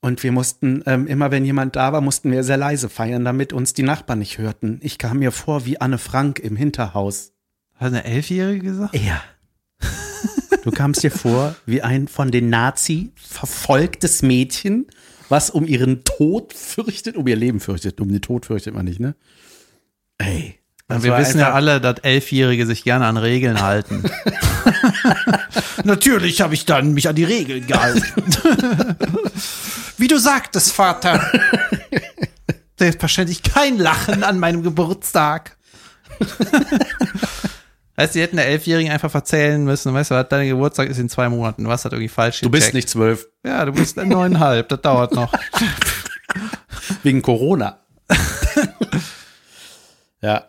Und wir mussten, ähm, immer wenn jemand da war, mussten wir sehr leise feiern, damit uns die Nachbarn nicht hörten. Ich kam mir vor wie Anne Frank im Hinterhaus. Hat eine Elfjährige gesagt? Ja. Du kamst dir vor wie ein von den Nazi verfolgtes Mädchen, was um ihren Tod fürchtet, um ihr Leben fürchtet. Um den Tod fürchtet man nicht, ne? Ey. das wir wissen ja alle, dass Elfjährige sich gerne an Regeln halten. Natürlich habe ich dann mich an die Regeln gehalten. Wie du sagtest, Vater. Selbstverständlich kein Lachen an meinem Geburtstag. Heißt, sie hätten der Elfjährigen einfach verzählen müssen, weißt du, was, dein Geburtstag ist in zwei Monaten, du hast das irgendwie falsch Du bist gecheckt. nicht zwölf. Ja, du bist ein neuneinhalb, das dauert noch. Wegen Corona. ja.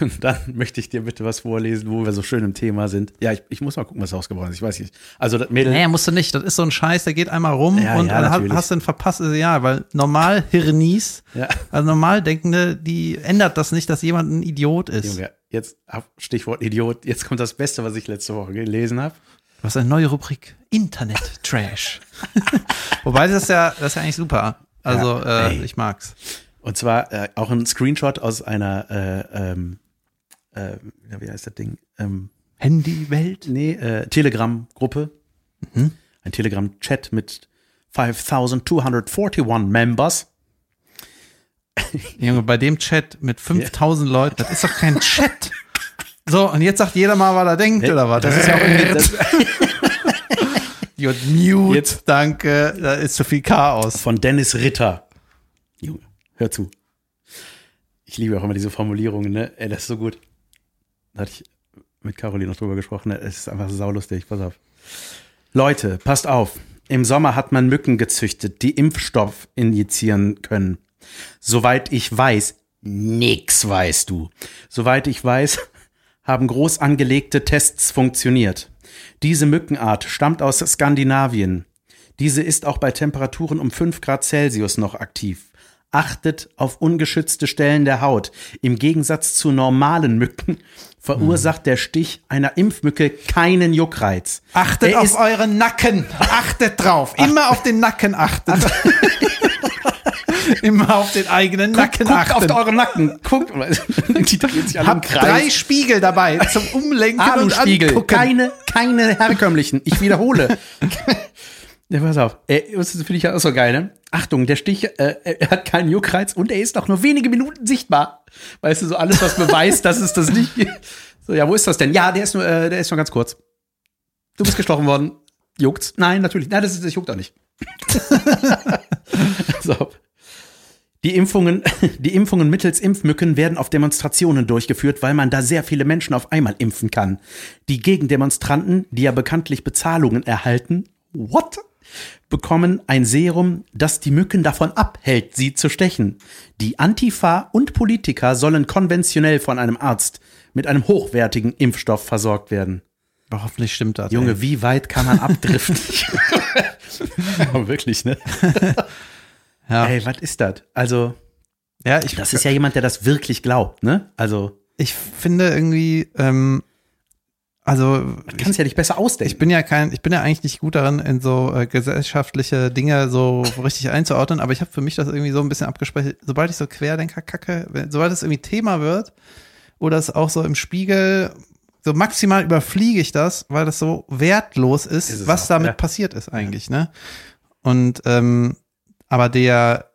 Dann möchte ich dir bitte was vorlesen, wo wir so schön im Thema sind. Ja, ich, ich muss mal gucken, was rausgebracht ist. Ich weiß nicht. Also das Mädel. Nee, musst du nicht. Das ist so ein Scheiß, der geht einmal rum Ja, und ja, dann natürlich. hast du ein verpasstes Jahr, weil normal Hirnis, Ja. also normal Denkende, die ändert das nicht, dass jemand ein Idiot ist. Junge, jetzt Stichwort Idiot. Jetzt kommt das Beste, was ich letzte Woche gelesen habe. Du hast eine neue Rubrik Internet Trash. Wobei das ist ja, das ist ja eigentlich super. Also Ja, äh, ich mag's. Und zwar äh, auch ein Screenshot aus einer, äh, ähm, äh, wie heißt das Ding? Ähm, Handywelt? nee, äh, Telegram-Gruppe. Mhm. Ein Telegram-Chat mit 5241 Members. Junge, bei dem Chat mit 5000 Leuten, das ist doch kein Chat. So, und jetzt sagt jeder mal, was er denkt, oder was? Das ist ja auch irgendwie, You're mute, Jetzt- danke, da ist zu viel Chaos. von Dennis Ritter. Junge, hör zu. Ich liebe auch immer diese Formulierungen, ne? Ey, das ist so gut. Da hatte ich mit Caroline noch drüber gesprochen. Ne? Es ist einfach saulustig. Pass auf. Leute, passt auf. Im Sommer hat man Mücken gezüchtet, die Impfstoff injizieren können. Soweit ich weiß, nix weißt du. Soweit ich weiß, haben groß angelegte Tests funktioniert. Diese Mückenart stammt aus Skandinavien. Diese ist auch bei Temperaturen um 5 Grad Celsius noch aktiv. Achtet auf ungeschützte Stellen der Haut. Im Gegensatz zu normalen Mücken verursacht der Stich einer Impfmücke keinen Juckreiz. Achtet Er auf euren Nacken. Achtet drauf. Immer auf den Nacken achten. Immer auf den eigenen Nacken Guckt achten. auf euren Nacken. Guckt. Habt drei. Spiegel dabei zum Umlenken Aluspiegel. und angucken. Keine, keine herkömmlichen. Ich wiederhole. Ja, pass auf. Ey, das finde ich ja auch so geil, ne? Achtung, der Stich, äh, er hat keinen Juckreiz und er ist auch nur wenige Minuten sichtbar. Weißt du, so alles, was beweist, dass es das nicht gibt. So, ja, wo ist das denn? Ja, der ist nur, äh, der ist nur ganz kurz. Du bist gestochen worden. Juckt's? Nein, natürlich. Nein, das, ist, das juckt auch nicht. so. Die Impfungen, die Impfungen mittels Impfmücken werden auf Demonstrationen durchgeführt, weil man da sehr viele Menschen auf einmal impfen kann. Die Gegendemonstranten, die ja bekanntlich Bezahlungen erhalten, what? Bekommen ein Serum, das die Mücken davon abhält, sie zu stechen. Die Antifa und Politiker sollen konventionell von einem Arzt mit einem hochwertigen Impfstoff versorgt werden. Aber hoffentlich stimmt das. Junge, ey. wie weit kann man abdriften? Aber wirklich, ne? Ja. Ey, was ist das? Also, ja, ich, das ist ja jemand, der das wirklich glaubt, ne? Also, ich finde irgendwie, ähm, also kannst ja nicht besser ausdenken. ich bin ja kein, ich bin ja eigentlich nicht gut darin, in so äh, gesellschaftliche Dinge so richtig einzuordnen, aber ich habe für mich das irgendwie so ein bisschen abgespeichert. Sobald ich so Querdenker-Kacke, wenn- sobald es irgendwie Thema wird oder es auch so im Spiegel, so maximal überfliege ich das, weil das so wertlos ist, Ist was auch, damit ja. passiert ist eigentlich, ne? Und ähm, aber der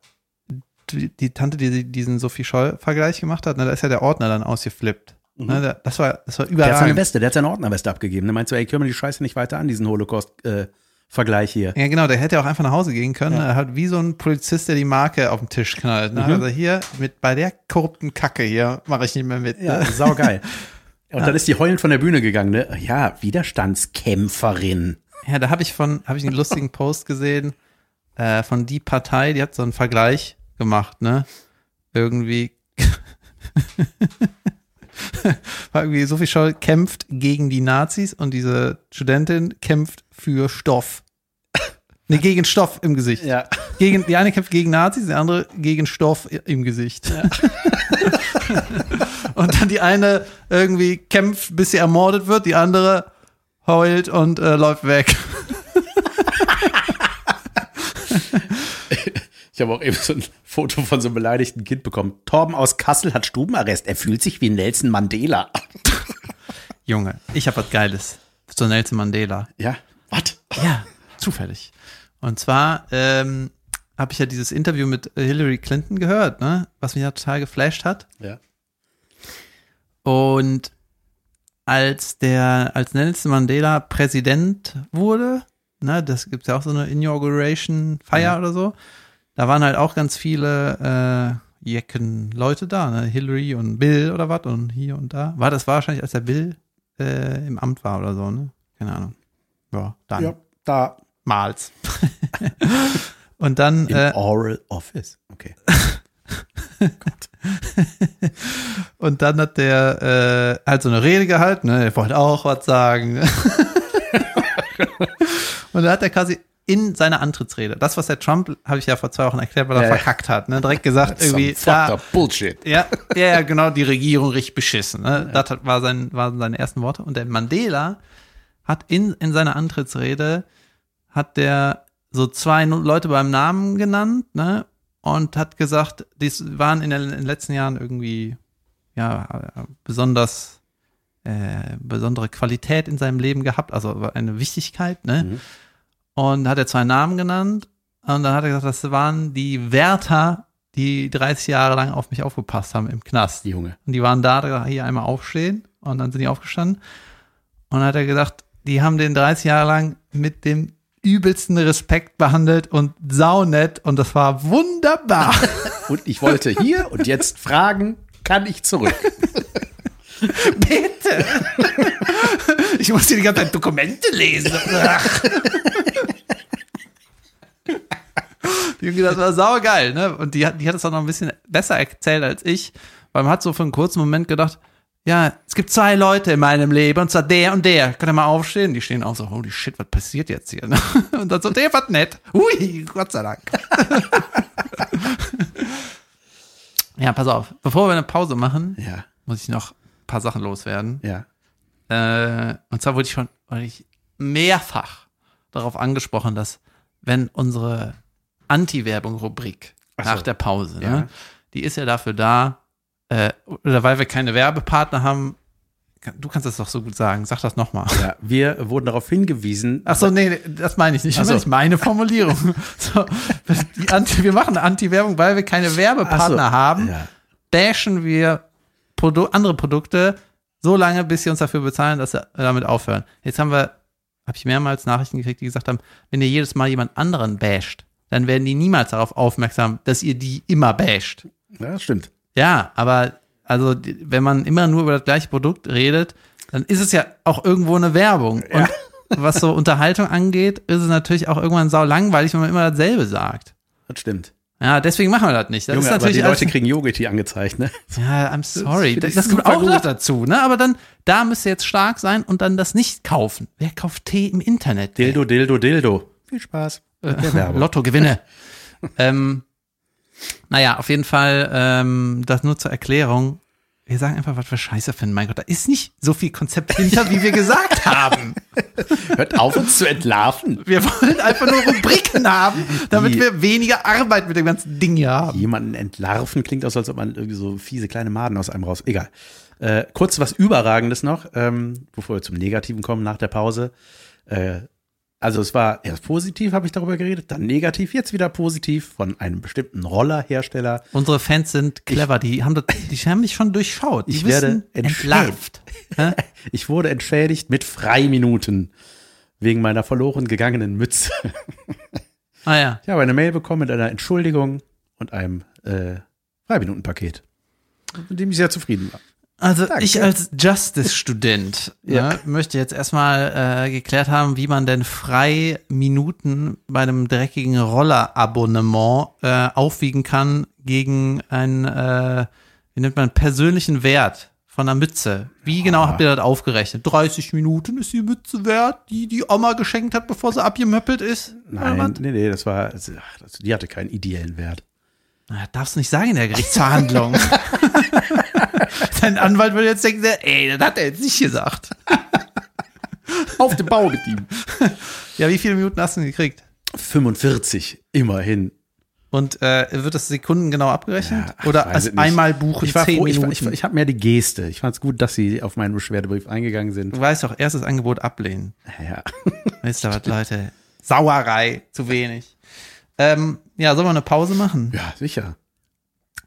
die, die Tante, die diesen Sophie Scholl-Vergleich gemacht hat, ne, da ist ja der Ordner dann ausgeflippt. Ne, der, das war, das war Mhm. der hat seine. Weste, der hat seine Ordnerweste abgegeben. Der meinst du, ey, können wir die Scheiße nicht weiter an, diesen Holocaust-Vergleich hier? Ja, genau, der hätte auch einfach nach Hause gehen können. Ja. Er hat wie so ein Polizist, der die Marke auf den Tisch knallt. Ne? Mhm. Also hier, mit bei der korrupten Kacke hier mache ich nicht mehr mit. Ja, Ne? saugeil. Und dann ist die heulend von der Bühne gegangen, ne? Ja, Widerstandskämpferin. Ja, da habe ich von, habe ich einen lustigen Post gesehen äh, von die Partei, die hat so einen Vergleich gemacht, ne? Irgendwie. war irgendwie Sophie Scholl kämpft gegen die Nazis und diese Studentin kämpft für Stoff. Ne, gegen Stoff im Gesicht. Ja. Gegen, die eine kämpft gegen Nazis, die andere gegen Stoff im Gesicht. und dann die eine irgendwie kämpft, bis sie ermordet wird, die andere heult und äh, läuft weg. Ich habe auch eben so ein Foto von so einem beleidigten Kind bekommen. Torben aus Kassel hat Stubenarrest. Er fühlt sich wie Nelson Mandela. Junge, ich habe was Geiles. So Nelson Mandela. Ja, was? Ja, zufällig. Und zwar ähm, habe ich ja dieses Interview mit Hillary Clinton gehört, ne? Was mich ja total geflasht hat. Ja. Und als der, als Nelson Mandela Präsident wurde, ne, das gibt's ja auch so eine Inauguration Feier Ja. oder so, da waren halt auch ganz viele äh, Jecken Leute da, ne? Hillary und Bill oder was und hier und da. War das wahrscheinlich, als der Bill äh, im Amt war oder so, ne? Keine Ahnung. Ja, dann Ja, da mals. und dann im äh, Oral Office. Okay. Und dann hat der äh, halt so eine Rede gehalten, ne? Er wollte auch was sagen. ne? und dann hat er quasi in seiner Antrittsrede, das, was der Trump, habe ich ja vor zwei Wochen erklärt, weil er Ja, ja. verkackt hat, ne? direkt gesagt, irgendwie, da, Bullshit. ja, ja, ja, genau, die Regierung richtig beschissen. Ne? Das hat, war sein, waren seine ersten Worte. Und der Mandela hat in, in seiner Antrittsrede, hat der so zwei Leute beim Namen genannt, ne? und hat gesagt, die waren in den, in den letzten Jahren irgendwie ja besonders äh, besondere Qualität in seinem Leben gehabt, also eine Wichtigkeit, ne? Mhm. Und hat er zwei Namen genannt und dann hat er gesagt, das waren die Wärter, die 30 Jahre lang auf mich aufgepasst haben im Knast. Die Junge. Und die waren da, da hier einmal aufstehen und dann sind die aufgestanden. Und dann hat er gesagt, die haben den 30 Jahre lang mit dem übelsten Respekt behandelt und saunett und das war wunderbar. Und ich wollte hier und jetzt fragen, kann ich zurück? Bitte. Ich muss hier die ganze Zeit Dokumente lesen. Junge, das war saugeil, ne? Und die hat, die hat es auch noch ein bisschen besser erzählt als ich, weil man hat so für einen kurzen Moment gedacht, ja, es gibt zwei Leute in meinem Leben, und zwar der und der. Kann er mal aufstehen? Die stehen auch so, holy shit, was passiert jetzt hier? ne? Und dann so, der war nett. Hui, Gott sei Dank. Ja, pass auf. Bevor wir eine Pause machen, Ja, muss ich noch paar Sachen loswerden. ja. Äh, und zwar wurde ich schon wurde ich mehrfach darauf angesprochen, dass wenn unsere Anti-Werbung-Rubrik so. nach der Pause, Ja. ne, die ist ja dafür da, äh, oder weil wir keine Werbepartner haben, du kannst das doch so gut sagen, sag das nochmal. ja. Wir wurden darauf hingewiesen. Ach so, nee, das meine ich nicht. Das so. ist meine Formulierung. So, Anti, wir machen Anti-Werbung, weil wir keine Werbepartner so. haben. Ja. bashen wir Produ andere Produkte so lange, bis sie uns dafür bezahlen, dass sie damit aufhören. Jetzt haben wir, habe ich mehrmals Nachrichten gekriegt, die gesagt haben, wenn ihr jedes Mal jemand anderen basht, dann werden die niemals darauf aufmerksam, dass ihr die immer basht. ja, das stimmt. Ja, aber also wenn man immer nur über das gleiche Produkt redet, dann ist es ja auch irgendwo eine Werbung. Und was so Unterhaltung angeht, ist es natürlich auch irgendwann sau langweilig, wenn man immer dasselbe sagt. Das stimmt. Ja, deswegen machen wir das nicht. Das Junge, ist aber natürlich die alles- Leute kriegen Yogiti angezeigt, ne? ja, I'm sorry. Das, ich das kommt auch gut. noch dazu, ne? Aber dann, da müsst ihr jetzt stark sein und dann das nicht kaufen. Wer kauft Tee im Internet? Dildo, Dildo, Dildo. Viel Spaß. Werbung. Lottogewinne. ähm, naja, auf jeden Fall, ähm, das nur zur Erklärung. Wir sagen einfach, was wir scheiße finden. Mein Gott, da ist nicht so viel Konzept hinter, wie wir gesagt haben. Hört auf, uns zu entlarven. Wir wollen einfach nur Rubriken haben, damit Die- wir weniger Arbeit mit dem ganzen Ding hier haben. Jemanden entlarven klingt aus, als ob man irgendwie so fiese kleine Maden aus einem raus. Egal. Äh, kurz was Überragendes noch, ähm, bevor wir zum Negativen kommen nach der Pause. Äh, also es war erst positiv, habe ich darüber geredet, dann negativ, jetzt wieder positiv von einem bestimmten Rollerhersteller. Unsere Fans sind clever, die haben, das, die haben mich schon durchschaut. Die Ich werde entlarvt. Ich wurde entschädigt mit Freiminuten wegen meiner verloren gegangenen Mütze. Ah ja. Ich habe eine Mail bekommen mit einer Entschuldigung und einem äh, Freiminutenpaket, mit dem ich sehr zufrieden war. Also Danke. ich als Justice-Student Ja. ne, möchte jetzt erstmal äh, geklärt haben, wie man denn frei Minuten bei einem dreckigen Rollerabonnement äh, aufwiegen kann gegen einen, äh, wie nennt man, persönlichen Wert von einer Mütze. Wie genau habt ihr das aufgerechnet? 30 Minuten ist die Mütze wert, die die Oma geschenkt hat, bevor sie abgemöppelt ist? Nein, nee, nee, das war, also, ach, die hatte keinen ideellen Wert. Na, darfst du nicht sagen in der Gerichtsverhandlung. Dein Anwalt würde jetzt denken, ey, das hat er jetzt nicht gesagt. Auf dem Bau geblieben. Ja, wie viele Minuten hast du denn gekriegt? 45, immerhin. Und äh, wird das sekundengenau abgerechnet? Ja, ach, Oder als einmal buchen, Ich war zehn froh, ich, Minuten? ich, ich habe mehr die Geste. Ich fand es gut, dass sie auf meinen Beschwerdebrief eingegangen sind. du weißt doch, erstes Angebot ablehnen. Ja. Weißt du was, Leute? Sauerei, zu wenig. Ähm, ja, sollen wir eine Pause machen? ja, sicher.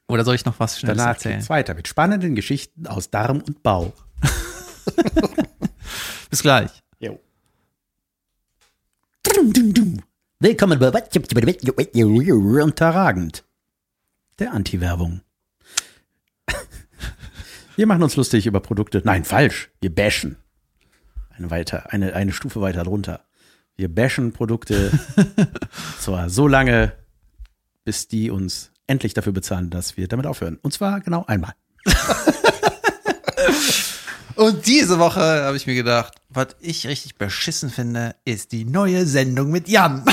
Oder soll ich noch was Schnelles Danach erzählen? geht's weiter mit spannenden Geschichten aus Darm und Bauch. Bis gleich. Jo. Willkommen bei Unterragend. Der Anti-Werbung. Wir machen uns lustig über Produkte. Nein, falsch. Wir bashen. Eine, weiter, eine, eine Stufe weiter drunter. Wir bashen Produkte zwar so lange, bis die uns endlich dafür bezahlen, dass wir damit aufhören. Und zwar genau einmal. Und diese Woche habe ich mir gedacht, was ich richtig beschissen finde, ist die neue Sendung mit Jan.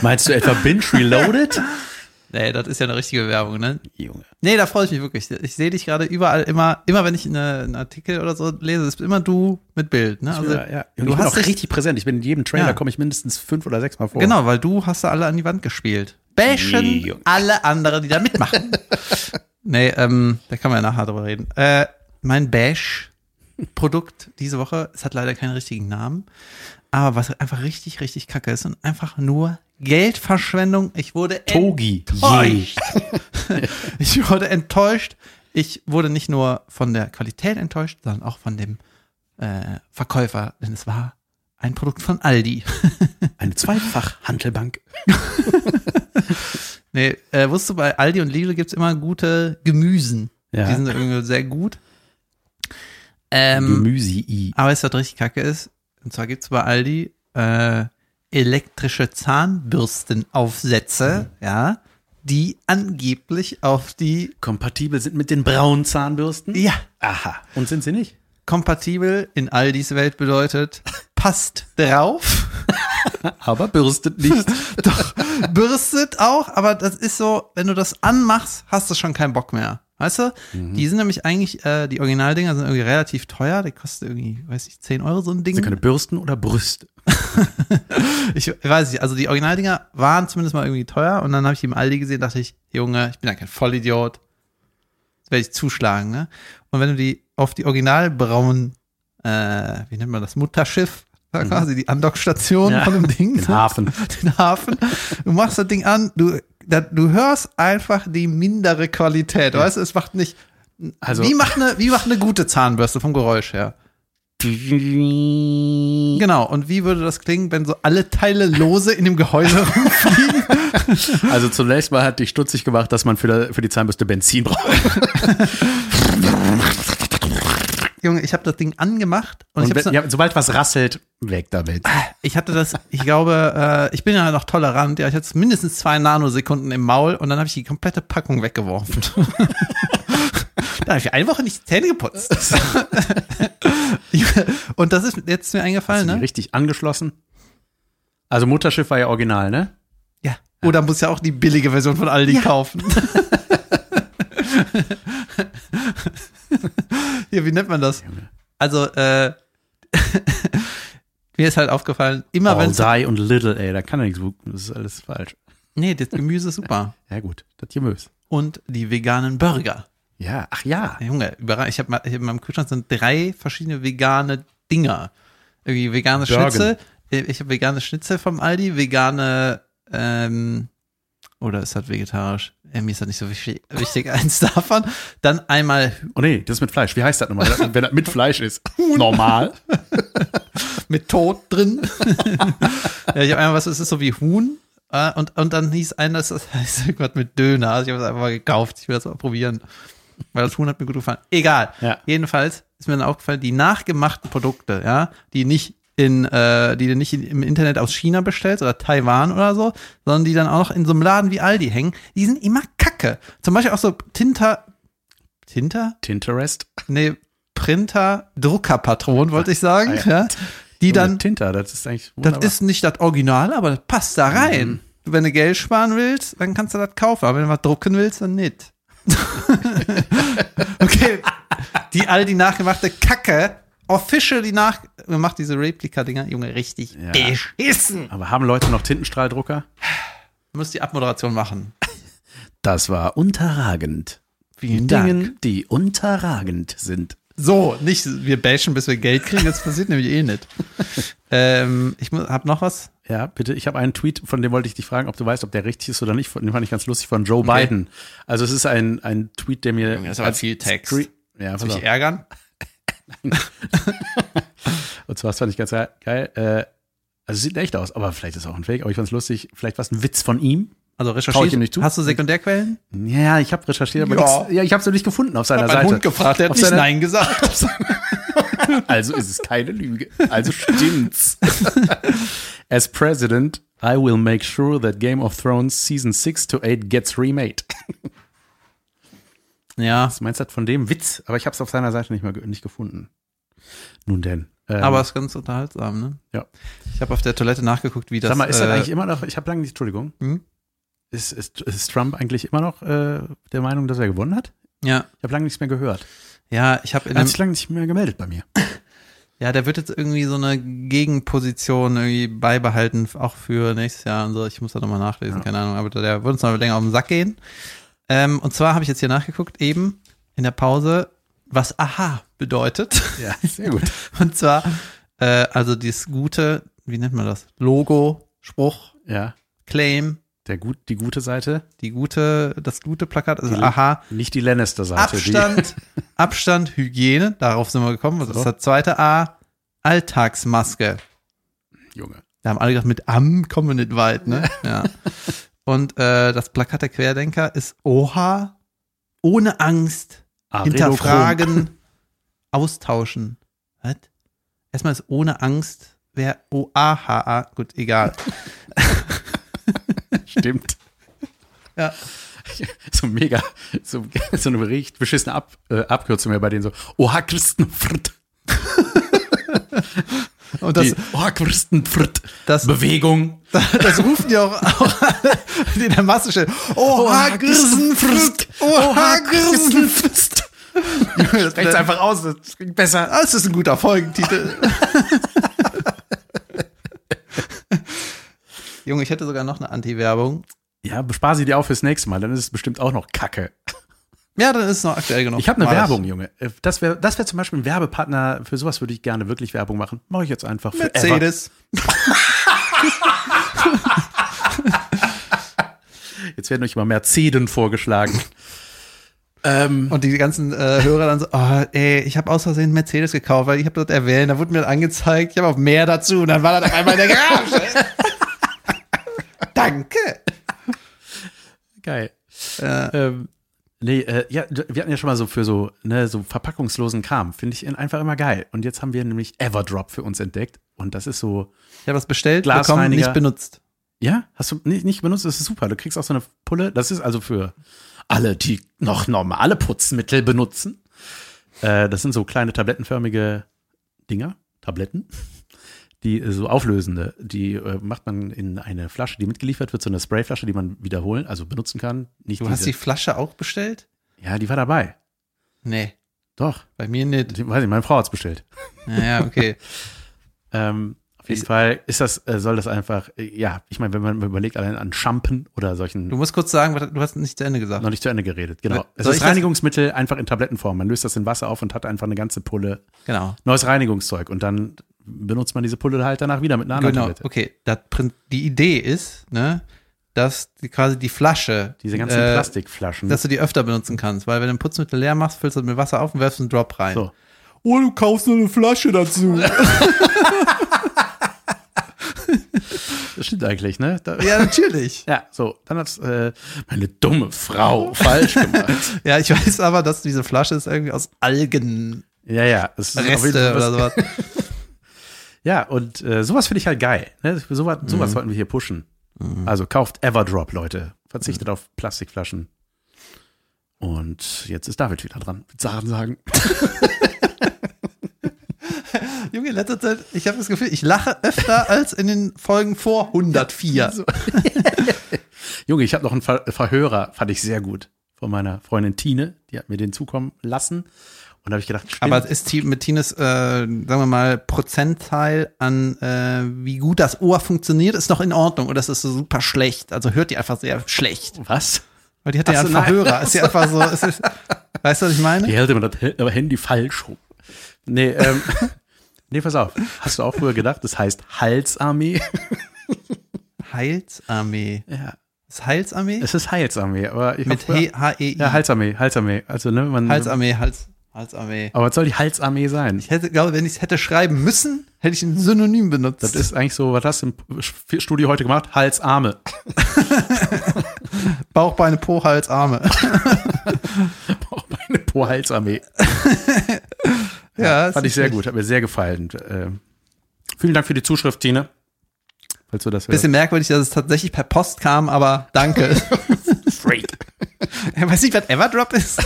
Meinst du etwa Binge Reloaded? Nee, das ist ja eine richtige Werbung, ne? Junge. Nee, da freue ich mich wirklich. Ich sehe dich gerade überall immer, immer wenn ich eine, einen Artikel oder so lese, ist immer du mit Bild, ne? Also, ja, ja. Du ich bin hast auch dich- richtig präsent. Ich bin in jedem Trailer, Ja. komme ich mindestens fünf oder sechs Mal vor. Genau, weil du hast da alle an die Wand gespielt. Bashen Nee, alle anderen, die da mitmachen. nee, ähm, da kann man ja nachher drüber reden. Äh, mein Bash-Produkt diese Woche, es hat leider keinen richtigen Namen, aber was einfach richtig, richtig kacke ist und einfach nur Geldverschwendung. Ich wurde Togi. enttäuscht. ich wurde enttäuscht. Ich wurde nicht nur von der Qualität enttäuscht, sondern auch von dem äh, Verkäufer, denn es war ein Produkt von Aldi. Eine Zweifach-Hantelbank. Nee, äh, wusstest du, bei Aldi und Lidl gibt's immer gute Gemüsen. Ja. Die sind irgendwie sehr gut. Ähm, Gemüse-I. aber es was richtig kacke ist, und zwar gibt's bei Aldi äh, elektrische Zahnbürstenaufsätze, ja, die angeblich auf die, Kompatibel sind mit den braunen Zahnbürsten? ja, Aha. Und sind sie nicht? kompatibel in Aldis Welt bedeutet, passt drauf, Aber bürstet nicht. doch, bürstet auch, aber das ist so, wenn du das anmachst, hast du schon keinen Bock mehr. Weißt du? Die sind nämlich eigentlich, äh, die Originaldinger sind irgendwie relativ teuer. Die kosten irgendwie, weiß ich, 10 Euro so ein Ding. Sie können Bürsten oder Brüste. Ich weiß nicht, also die Originaldinger waren zumindest mal irgendwie teuer und dann habe ich die im Aldi gesehen, dachte ich, Junge, ich bin ja kein Vollidiot. Das werde ich zuschlagen, ne? Und wenn du die auf die originalbraunen, äh, wie nennt man das, Mutterschiff, da quasi die Andockstation Ja, von dem Ding, Den Hafen. den Hafen, du machst das Ding an, du, da, du hörst einfach die mindere Qualität, weißt du, es macht nicht, Also, wie macht eine, wie macht eine gute Zahnbürste vom Geräusch her? Genau, und wie würde das klingen, wenn so alle Teile lose in dem Gehäuse rumfliegen? also zunächst mal hat dich stutzig gemacht, dass man für die Zahnbürste Benzin braucht. Junge, ich habe das Ding angemacht und, Und ich, ja, sobald was rasselt, weg damit. ich hatte das, ich glaube, äh, ich bin ja noch tolerant, ja, ich hatte mindestens zwei Nanosekunden im Maul und dann habe ich die komplette Packung weggeworfen. da habe ich eine Woche nicht die Zähne geputzt. und das ist jetzt mir eingefallen, ne? richtig angeschlossen? Also Mutterschiff war ja original, ne? Ja. Oder muss ja auch die billige Version von Aldi kaufen. Hier, wie nennt man das? Also, äh, mir ist halt aufgefallen, immer All wenn die und Little, ey, da kann er nichts. Das ist alles falsch. Nee, das Gemüse ist super. Ja, gut, das Gemüse. Und die veganen Burger. Ja, ach ja. Junge, ich habe hab in meinem Kühlschrank sind drei verschiedene vegane Dinger. Irgendwie vegane Burgen. Schnitzel. Äh, Ich habe vegane Schnitzel vom Aldi, vegane, ähm, oder ist das vegetarisch? Äh, mir ist das nicht so wichtig, wichtig, eins davon. Dann einmal Oh nee, das ist mit Fleisch. Wie heißt das nochmal? Wenn das mit Fleisch ist. Normal. mit Tod drin. ja, ich habe einmal was, es ist so wie Huhn. Äh, und, und dann hieß einer, das heißt irgendwas mit Döner. Also ich habe es einfach mal gekauft. Ich will das mal probieren. Weil das Huhn hat mir gut gefallen. Egal. Ja. Jedenfalls ist mir dann aufgefallen, die nachgemachten Produkte, ja, die nicht in, äh, die du nicht im Internet aus China bestellst oder Taiwan oder so, sondern die dann auch noch in so einem Laden wie Aldi hängen, die sind immer kacke. Zum Beispiel auch so Tinter, Tinter? Tinterest. Nee, Printer, Druckerpatronen, wollte ich sagen, Ah, ja. ja. Die dann, Tinter, das ist eigentlich das wunderbar. ist nicht das Original, aber das passt da rein. Mhm. Wenn du Geld sparen willst, dann kannst du das kaufen. Aber wenn du was drucken willst, dann nicht. okay. Die Aldi nachgemachte Kacke, officially nachgemacht, diese Replika-Dinger, Junge, richtig Ja. beschissen. Aber haben Leute noch Tintenstrahldrucker? Du musst die Abmoderation machen. Das war unterragend. Vielen Dingen, die unterragend sind. So, nicht wir bashen, bis wir Geld kriegen, das passiert nämlich eh nicht. ähm, ich muss, hab noch was. Ja, bitte. Ich habe einen Tweet, von dem wollte ich dich fragen, ob du weißt, ob der richtig ist oder nicht. Den fand ich ganz lustig von Joe Okay. Biden. Also es ist ein, ein Tweet, der mir. Das ist aber viel Text. Screen- Ja, Soll ich ärgern? Und zwar das fand ich ganz geil. äh, Also sieht echt aus, aber vielleicht ist es auch ein Fake. Aber ich fand es lustig. Vielleicht war es ein Witz von ihm. Also ich recherchiert. ihm nicht zu. Hast du Sekundärquellen? Ja, ich habe recherchiert, aber Ja. nix, ja, ich habe es nicht gefunden auf seiner Hab Seite. Hund gefragt, der hat Auf nicht seiner- Nein gesagt. Also ist es keine Lüge. Also stimmt's. As president, I will make sure that Game of Thrones Season 6 to 8 gets remade. Ja, Was meinst du das von dem Witz? Aber ich habe es auf seiner Seite nicht mehr nicht gefunden. Nun denn. Ähm, aber es ist ganz unterhaltsam, ne? Ja. Ich habe auf der Toilette nachgeguckt, wie das. sag mal, ist das äh, eigentlich immer noch, ich habe lange nicht, Entschuldigung. Hm? ist, ist, ist Trump eigentlich immer noch äh, der Meinung, dass er gewonnen hat? Ja. Ich habe lange nichts mehr gehört. Ja, ich habe Er hat sich lange nicht mehr gemeldet bei mir. ja, der wird jetzt irgendwie so eine Gegenposition irgendwie beibehalten, auch für nächstes Jahr und so. Ich muss da nochmal nachlesen, keine Ahnung, aber der wird uns noch länger auf den Sack gehen. Ähm, und zwar habe ich jetzt hier nachgeguckt, eben in der Pause, was Aha bedeutet. Ja, sehr gut. Und zwar, äh, also dieses gute, wie nennt man das? Logo, Spruch, Ja, Claim, der gut, die gute Seite, die gute, das gute Plakat, also Die- Aha, nicht die Lannister-Seite. Abstand, Abstand, Hygiene, darauf sind wir gekommen. Was ist So. das zweite A? Alltagsmaske. Junge. Da haben alle gedacht, mit Am kommen wir nicht weit, ne? Ja. Und äh, das Plakat der Querdenker ist Oha, ohne Angst, hinterfragen, austauschen. Was? Erstmal ist ohne Angst, wer O-A-H-A, gut, egal. Stimmt. Ja. So mega, so, so eine richtig beschissene Ab, äh, Abkürzung mehr bei denen so. Oha, Christenfritt. Und das, Die das, Bewegung. das rufen die auch, auch alle, die in der Masse stehen. Oha, Grisenfrist! Oha, Grisenfrist! Rechts einfach aus, das klingt besser. Das ist ein guter Folgentitel. Junge, ich hätte sogar noch eine Anti-Werbung. Ja, bespar sie dir auch fürs nächste Mal, dann ist es bestimmt auch noch Kacke. Ja, dann ist es noch aktuell genug. Ich habe eine ich. Werbung, Junge. Äh, Das wäre das wär zum Beispiel ein Werbepartner, für sowas würde ich gerne wirklich Werbung machen. Mache ich jetzt einfach für Mercedes. Jetzt werden euch immer Mercedes vorgeschlagen. ähm, Und die ganzen äh, Hörer dann so, oh, ey, ich habe aus Versehen Mercedes gekauft, weil ich habe dort erwähnt, da wurde mir das angezeigt, ich habe auch mehr dazu und dann war das auf einmal in der Garage. Danke. geil. Äh, Ähm, nee, äh, ja, wir hatten ja schon mal so für so, ne, so verpackungslosen Kram. Finde ich einfach immer geil. Und jetzt haben wir nämlich Everdrop für uns entdeckt. Und das ist so, ich habe was bestellt, bekommen, nicht benutzt. ja, hast du nicht, nicht benutzt? Das ist super. Du kriegst auch so eine Pulle. Das ist also für alle, die noch normale Putzmittel benutzen. Äh, das sind so kleine tablettenförmige Dinger, Tabletten, die äh, so auflösende, die äh, macht man in eine Flasche, die mitgeliefert wird, so eine Sprayflasche, die man wiederholen, also benutzen kann. Nicht Du hast diese, die Flasche auch bestellt? ja, die war dabei. Nee, Doch, bei mir nicht. die, weiß ich, meine Frau hat's bestellt. Naja, okay. Ähm, auf jeden Ist- Fall ist das, äh, soll das einfach, äh, ja, ich meine, wenn man überlegt, allein an Schampen oder solchen, Du musst kurz sagen, du hast nicht zu Ende gesagt. noch nicht zu Ende geredet, genau. Soll Es ich ist Reinigungsmittel einfach in Tablettenform. Man löst das in Wasser auf und hat einfach eine ganze Pulle Genau. neues Reinigungszeug und dann benutzt man diese Pulle halt danach wieder mit einer anderen Genau, Tablette. okay. Das, die Idee ist, ne, dass die, quasi die Flasche, Diese ganzen äh, Plastikflaschen. dass du die öfter benutzen kannst, weil wenn du ein Putzmittel leer machst, füllst du das mit Wasser auf und werfst einen Drop rein. So. Oh, du kaufst nur eine Flasche dazu. Das stimmt eigentlich, ne? Da, ja, natürlich. ja, so. Dann hat's äh, meine dumme Frau falsch gemacht. Ja, ich weiß aber, dass diese Flasche ist irgendwie aus Algenreste ja, ja. Das ist Fall oder was- sowas. Ja, und äh, sowas finde ich halt geil. Ne? Sowas, sowas Mhm. sollten wir hier pushen. Also kauft Everdrop, Leute. Verzichtet auf Plastikflaschen. Und jetzt ist David wieder dran. Sachen sagen. Junge, in letzter Zeit, ich habe das Gefühl, ich lache öfter als in den Folgen vor 104. So. Junge, ich habe noch einen Ver Verhörer, fand ich sehr gut. Von meiner Freundin Tine. Die hat mir den zukommen lassen. Und da habe ich gedacht, stimmt. Aber ist Ti- mit Tines, äh, sagen wir mal, Prozentteil an, äh, wie gut das Ohr funktioniert, ist noch in Ordnung oder ist es so super schlecht? Also hört die einfach sehr schlecht. was? Weil die hat ja einen so, nein. Verhörer. Ist ja einfach so, ist, weißt du, was ich meine? Die hält immer das Handy falsch rum. Nee, ähm, nee, pass auf. Hast du auch früher gedacht, das heißt Halsarmee? Heilsarmee. Ja. Ist Heilsarmee? Es ist Heilsarmee, aber ich Mit H-E-I. Ja, Halsarmee, Halsarmee. Also, ne, man. Halsarmee, Hals, Halsarmee. Aber was soll die Halsarmee sein? Ich hätte, glaube, wenn ich es hätte schreiben müssen, hätte ich ein Synonym benutzt. Das ist eigentlich so, was hast du im Studio heute gemacht? Halsarme. Bauch, Beine, Po, Hals, Arme. Auch meine Po-Halsarmee. ja, Fand ich sehr gut, hat mir sehr gefallen. Äh, vielen Dank für die Zuschrift, Tine. Falls du das Bisschen merkwürdig, dass es tatsächlich per Post kam, aber danke. Freak. Er weiß nicht, was Everdrop ist.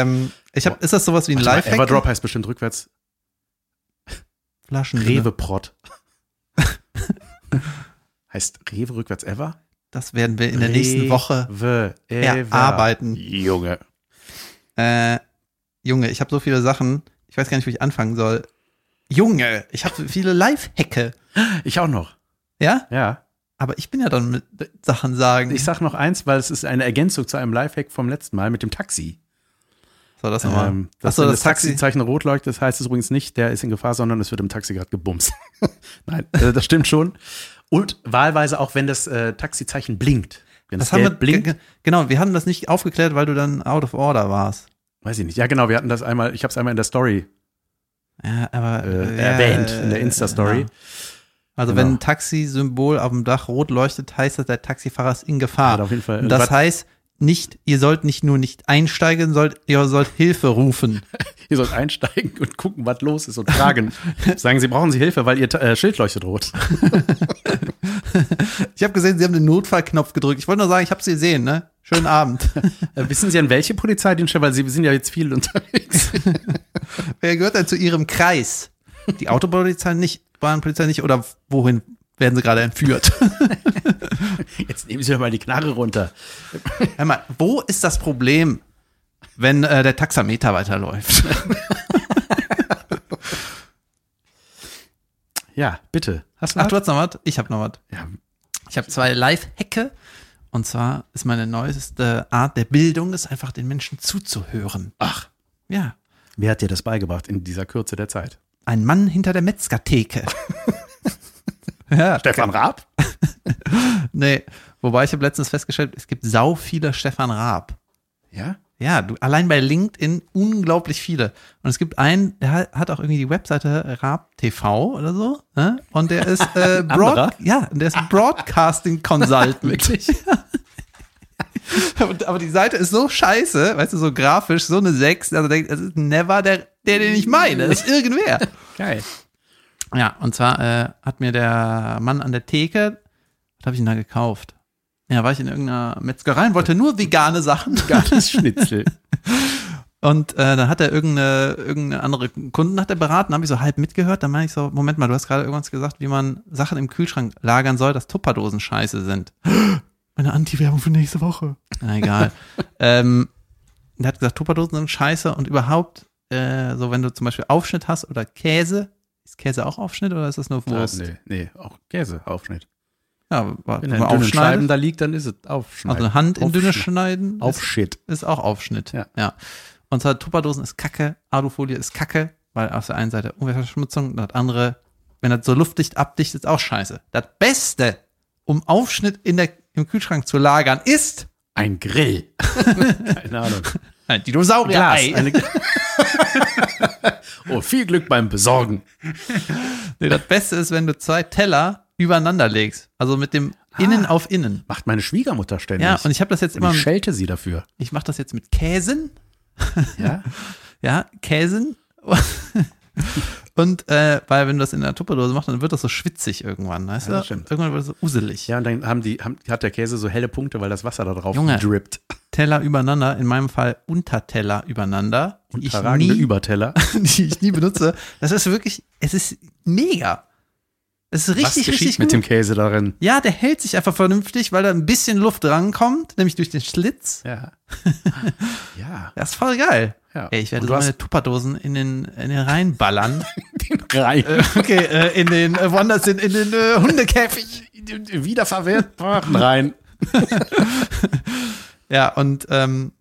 Ähm, ich hab, ist das sowas wie ein Warte mal, Lifehack? Everdrop heißt bestimmt rückwärts Flaschen. Reweprott. Heißt Rewe rückwärts ever? Das werden wir in der nächsten Woche. Rewe erarbeiten. Junge. Äh, Junge, ich habe so viele Sachen. Ich weiß gar nicht, wo ich anfangen soll. Junge, ich habe so viele Live-Hacke. Ich auch noch. Ja? Ja. Aber ich bin ja dann mit Sachen sagen. Ich sag noch eins, weil es ist eine Ergänzung zu einem Lifehack vom letzten Mal mit dem Taxi. So, das nochmal. Ähm, Ach dass so, wenn das das Taxi. Taxizeichen rot leuchtet, das heißt es übrigens nicht, der ist in Gefahr, sondern es wird im Taxi gerade gebumst. Nein, äh, das stimmt schon. Und wahlweise auch, wenn das äh, Taxizeichen blinkt. Wenn Das das, haben wir, blinkt, ge- genau, wir hatten das nicht aufgeklärt, weil du dann out of order warst. weiß ich nicht. Ja, genau, wir hatten das einmal, ich habe es einmal in der Story Ja, aber äh, ja, erwähnt, in der Insta-Story. ja. Also Genau. wenn ein Taxi-Symbol auf dem Dach rot leuchtet, heißt das, der Taxifahrer ist in Gefahr. Hat auf jeden Fall- Und das heißt nicht, ihr sollt nicht nur nicht einsteigen, sollt, ihr sollt Hilfe rufen. Ihr sollt einsteigen und gucken, was los ist und fragen. Sagen Sie, brauchen Sie Hilfe, weil Ihr äh, Schild leuchtet rot. Ich habe gesehen, sie haben den Notfallknopf gedrückt. Ich wollte nur sagen, ich habe sie gesehen, ne? Schönen Abend. Äh, wissen Sie an welche Polizeidienste? Weil Sie sind ja jetzt viel unterwegs. Wer gehört denn zu ihrem Kreis? Die Autopolizei nicht, Bahnpolizei nicht oder wohin werden sie gerade entführt? Jetzt nehmen Sie doch mal die Knarre runter. Einmal, wo ist das Problem, wenn äh, der Taxameter weiterläuft? Ja, bitte. Hast du Ach, was? du hast noch was? Ich habe noch was. Ja, Ich habe zwei Live-Hacke. Und zwar ist meine neueste Art der Bildung, ist einfach den Menschen zuzuhören. Ach, Ja. wer hat dir das beigebracht in dieser Kürze der Zeit? Ein Mann hinter der Metzgertheke. ja. Stefan Raab? Nee. Wobei ich habe letztens festgestellt, es gibt sau viele Stefan Raab. Ja? Ja, du, allein bei LinkedIn unglaublich viele. Und es gibt einen, der hat- auch irgendwie die Webseite Raab TV oder so. Ne? Und der ist äh, Broad, ja, der ist Broadcasting Consultant. Wirklich? aber, aber die Seite ist so scheiße, weißt du, so grafisch, so eine 6, also denkt, das ist never der, der, den ich meine. Das ist irgendwer. Geil. Ja, und zwar äh, hat mir der Mann an der Theke, was habe ich denn da gekauft? Ja, war ich in irgendeiner Metzgerei und wollte nur vegane Sachen. Geiles Schnitzel. Und äh, dann hat er irgendeine, irgendeine andere Kunden hat er beraten, habe ich so halb mitgehört. Dann meine ich so, Moment mal, du hast gerade irgendwas gesagt, wie man Sachen im Kühlschrank lagern soll, dass Tupperdosen scheiße sind. Meine Anti-Werbung für nächste Woche. Na egal. ähm, der hat gesagt, Tupperdosen sind scheiße und überhaupt, äh, so wenn du zum Beispiel Aufschnitt hast oder Käse, ist Käse auch Aufschnitt oder ist das nur Wurst? nee, nee, auch Käseaufschnitt. Ja, wa- Wenn wenn man aufschneidet, da liegt, dann ist es Aufschneiden. also Hand in dünne Aufschneiden. schneiden, ist, Aufschnitt. ist auch Aufschnitt. Ja. ja. Und zwar Tupperdosen ist Kacke, Alufolie ist Kacke, weil auf der einen Seite Umweltverschmutzung, das andere, wenn das so luftdicht abdichtet, ist auch scheiße. Das Beste, um Aufschnitt in der, im Kühlschrank zu lagern, ist Ein Grill. Keine Ahnung. Ein Dinosaurier-Ei. Oh, viel Glück beim Besorgen. Nee, das Beste ist, wenn du zwei Teller übereinander legst. Also mit dem Innen auf Innen. Macht meine Schwiegermutter ständig. Ja, und ich habe das jetzt Und immer, ich schelte sie dafür. ich mache das jetzt mit Käsen. Ja? Ja, Käsen. Und äh, weil wenn du das in der Tupperdose machst, dann wird das so schwitzig irgendwann, weißt Ja, du? das stimmt. Irgendwann wird es so uselig. Ja, und dann haben die, haben, hat der Käse so helle Punkte, weil das Wasser da drauf Junge. drippt. Teller übereinander, in meinem Fall Unterteller übereinander, Unterragende nie, Überteller. die ich nie benutze. Das ist wirklich, es ist mega. Es ist Was richtig, geschieht richtig mit gut. dem Käse darin? ja, der hält sich einfach vernünftig, weil da ein bisschen Luft rankommt, nämlich durch den Schlitz. Ja. ja. Das ist voll geil. ja. Ey, ich werde so meine Tupperdosen in den, in den reinballern. den rein. okay, äh, in den, äh, woanders in, in den äh, Hundekäfig. Wiederverwertbaren rein. Ja, und ähm,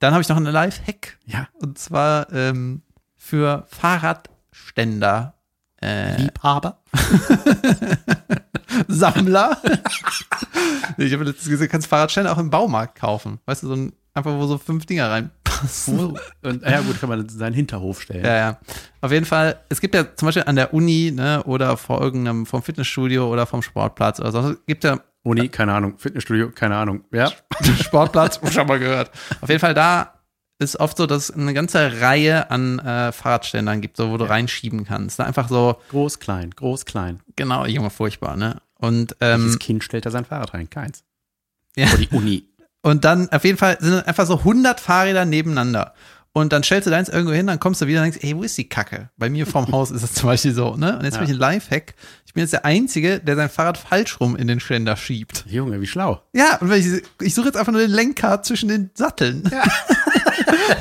dann habe ich noch eine Live-Hack. Ja. Und zwar ähm, für Fahrradständer. Äh, Liebhaber. Sammler. ich habe letztens gesehen, du kannst Fahrradständer auch im Baumarkt kaufen. Weißt du, so ein, einfach wo so fünf Dinger reinpassen. Und, ja, gut, kann man seinen Hinterhof stellen. Ja, ja. Auf jeden Fall, es gibt ja zum Beispiel an der Uni, ne, oder vor irgendeinem, vom Fitnessstudio oder vom Sportplatz oder so, gibt ja Uni, keine Ahnung. Fitnessstudio, keine Ahnung. Ja. Sportplatz, schon mal gehört. Auf jeden Fall, da ist oft so, dass es eine ganze Reihe an äh, Fahrradständern gibt, so, wo du reinschieben kannst. Da einfach so, Groß, klein, groß, klein. genau, Junge, furchtbar, ne? Und, ähm, Welches Kind stellt da sein Fahrrad rein? Keins. ja. Vor die Uni. Und dann auf jeden Fall sind einfach so 100 Fahrräder nebeneinander. Und dann stellst du deins irgendwo hin, dann kommst du wieder und denkst, ey, wo ist die Kacke? Bei mir vorm Haus ist es zum Beispiel so, ne? Und jetzt Ja. habe ich ein Lifehack. Ich bin jetzt der Einzige, der sein Fahrrad falsch rum in den Ständer schiebt. Junge, wie schlau. Ja, und ich, ich suche jetzt einfach nur den Lenker zwischen den Satteln. Ja,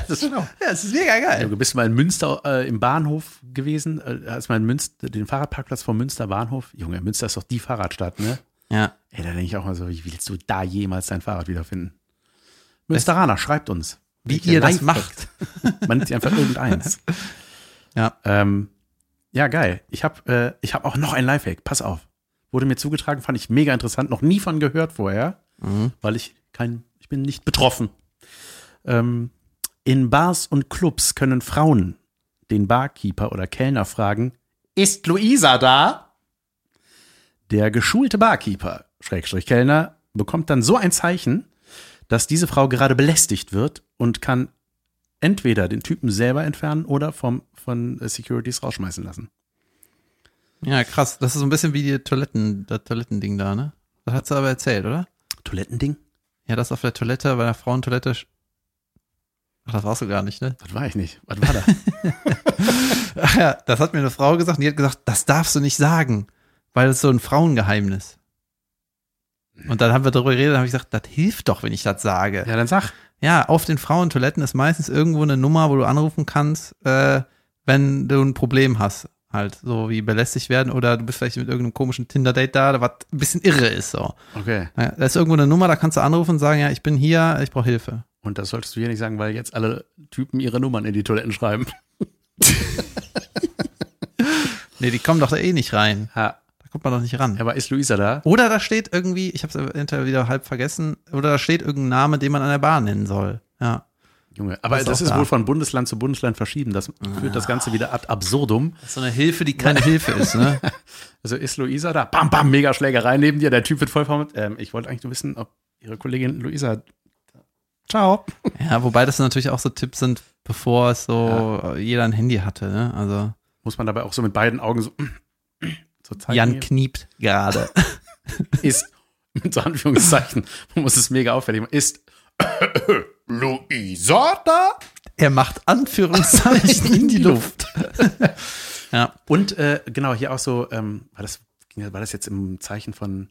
Das ist schlau. das ist mega geil. Du bist mal in Münster äh, im Bahnhof gewesen, äh, hast mal in Münster, den Fahrradparkplatz vom Münster Bahnhof. Junge, Münster ist doch die Fahrradstadt, ne? Ja. Ey, da denke ich auch mal so, wie willst du da jemals dein Fahrrad wiederfinden? Münsteraner, schreibt uns. Wie ihr das Lifehacks. Man nimmt sich einfach irgendeins. Ja. Ähm, ja, geil. Ich habe äh, ich hab auch noch ein Lifehack. Pass auf. Wurde mir zugetragen, fand ich mega interessant. Noch nie von gehört vorher, weil ich kein, ich bin nicht betroffen. Ähm, in Bars und Clubs können Frauen den Barkeeper oder Kellner fragen, ist Luisa da? Der geschulte Barkeeper, Schrägstrich Kellner, bekommt dann so ein Zeichen, dass diese Frau gerade belästigt wird und kann entweder den Typen selber entfernen oder vom, von Securities rausschmeißen lassen. Ja, krass. Das ist so ein bisschen wie die Toiletten, das Toilettending da, ne? Das hast du aber erzählt, oder? Toilettending? Ja, das auf der Toilette, bei der Frauentoilette. Ach, das warst du gar nicht, ne? Das war ich nicht. Was war da? Ach ja, das hat mir eine Frau gesagt und die hat gesagt, das darfst du nicht sagen, weil das ist so ein Frauengeheimnis. Und dann haben wir darüber geredet, dann habe ich gesagt, das hilft doch, wenn ich das sage. ja, dann sag. Ja, auf den Frauentoiletten ist meistens irgendwo eine Nummer, wo du anrufen kannst, äh, wenn du ein Problem hast. Halt, so wie belästigt werden oder du bist vielleicht mit irgendeinem komischen Tinder-Date da, was ein bisschen irre ist, so. Okay. Ja, da ist irgendwo eine Nummer, da kannst du anrufen und sagen, ja, ich bin hier, ich brauche Hilfe. Und das solltest du hier nicht sagen, weil jetzt alle Typen ihre Nummern in die Toiletten schreiben. Nee, die kommen doch da eh nicht rein. Ha. Kommt man doch nicht ran. Aber ist Luisa da? Oder da steht irgendwie, ich habe es eventuell wieder halb vergessen, oder da steht irgendein Name, den man an der Bar nennen soll. Ja. Junge, aber Das ist das ist da. wohl von Bundesland zu Bundesland verschieben. Das führt das Ganze wieder ad absurdum. Das ist so eine Hilfe, die keine Hilfe ist, ne? Also ist Luisa da? Bam, bam, mega Schlägerei neben dir. Der Typ wird voll vermutzt. Ähm, ich wollte eigentlich nur wissen, ob ihre Kollegin Luisa. Ciao. Ja, wobei das natürlich auch so Tipps sind, bevor es so jeder ein Handy hatte, ne? Also Muss man dabei auch so mit beiden Augen so, zeigen. Jan kniept gerade. ist, mit so Anführungszeichen, man muss es mega auffällig machen, ist Luisa da? er macht Anführungszeichen in die Luft. ja. Und äh, genau, hier auch so, ähm, war, das, war das jetzt im Zeichen von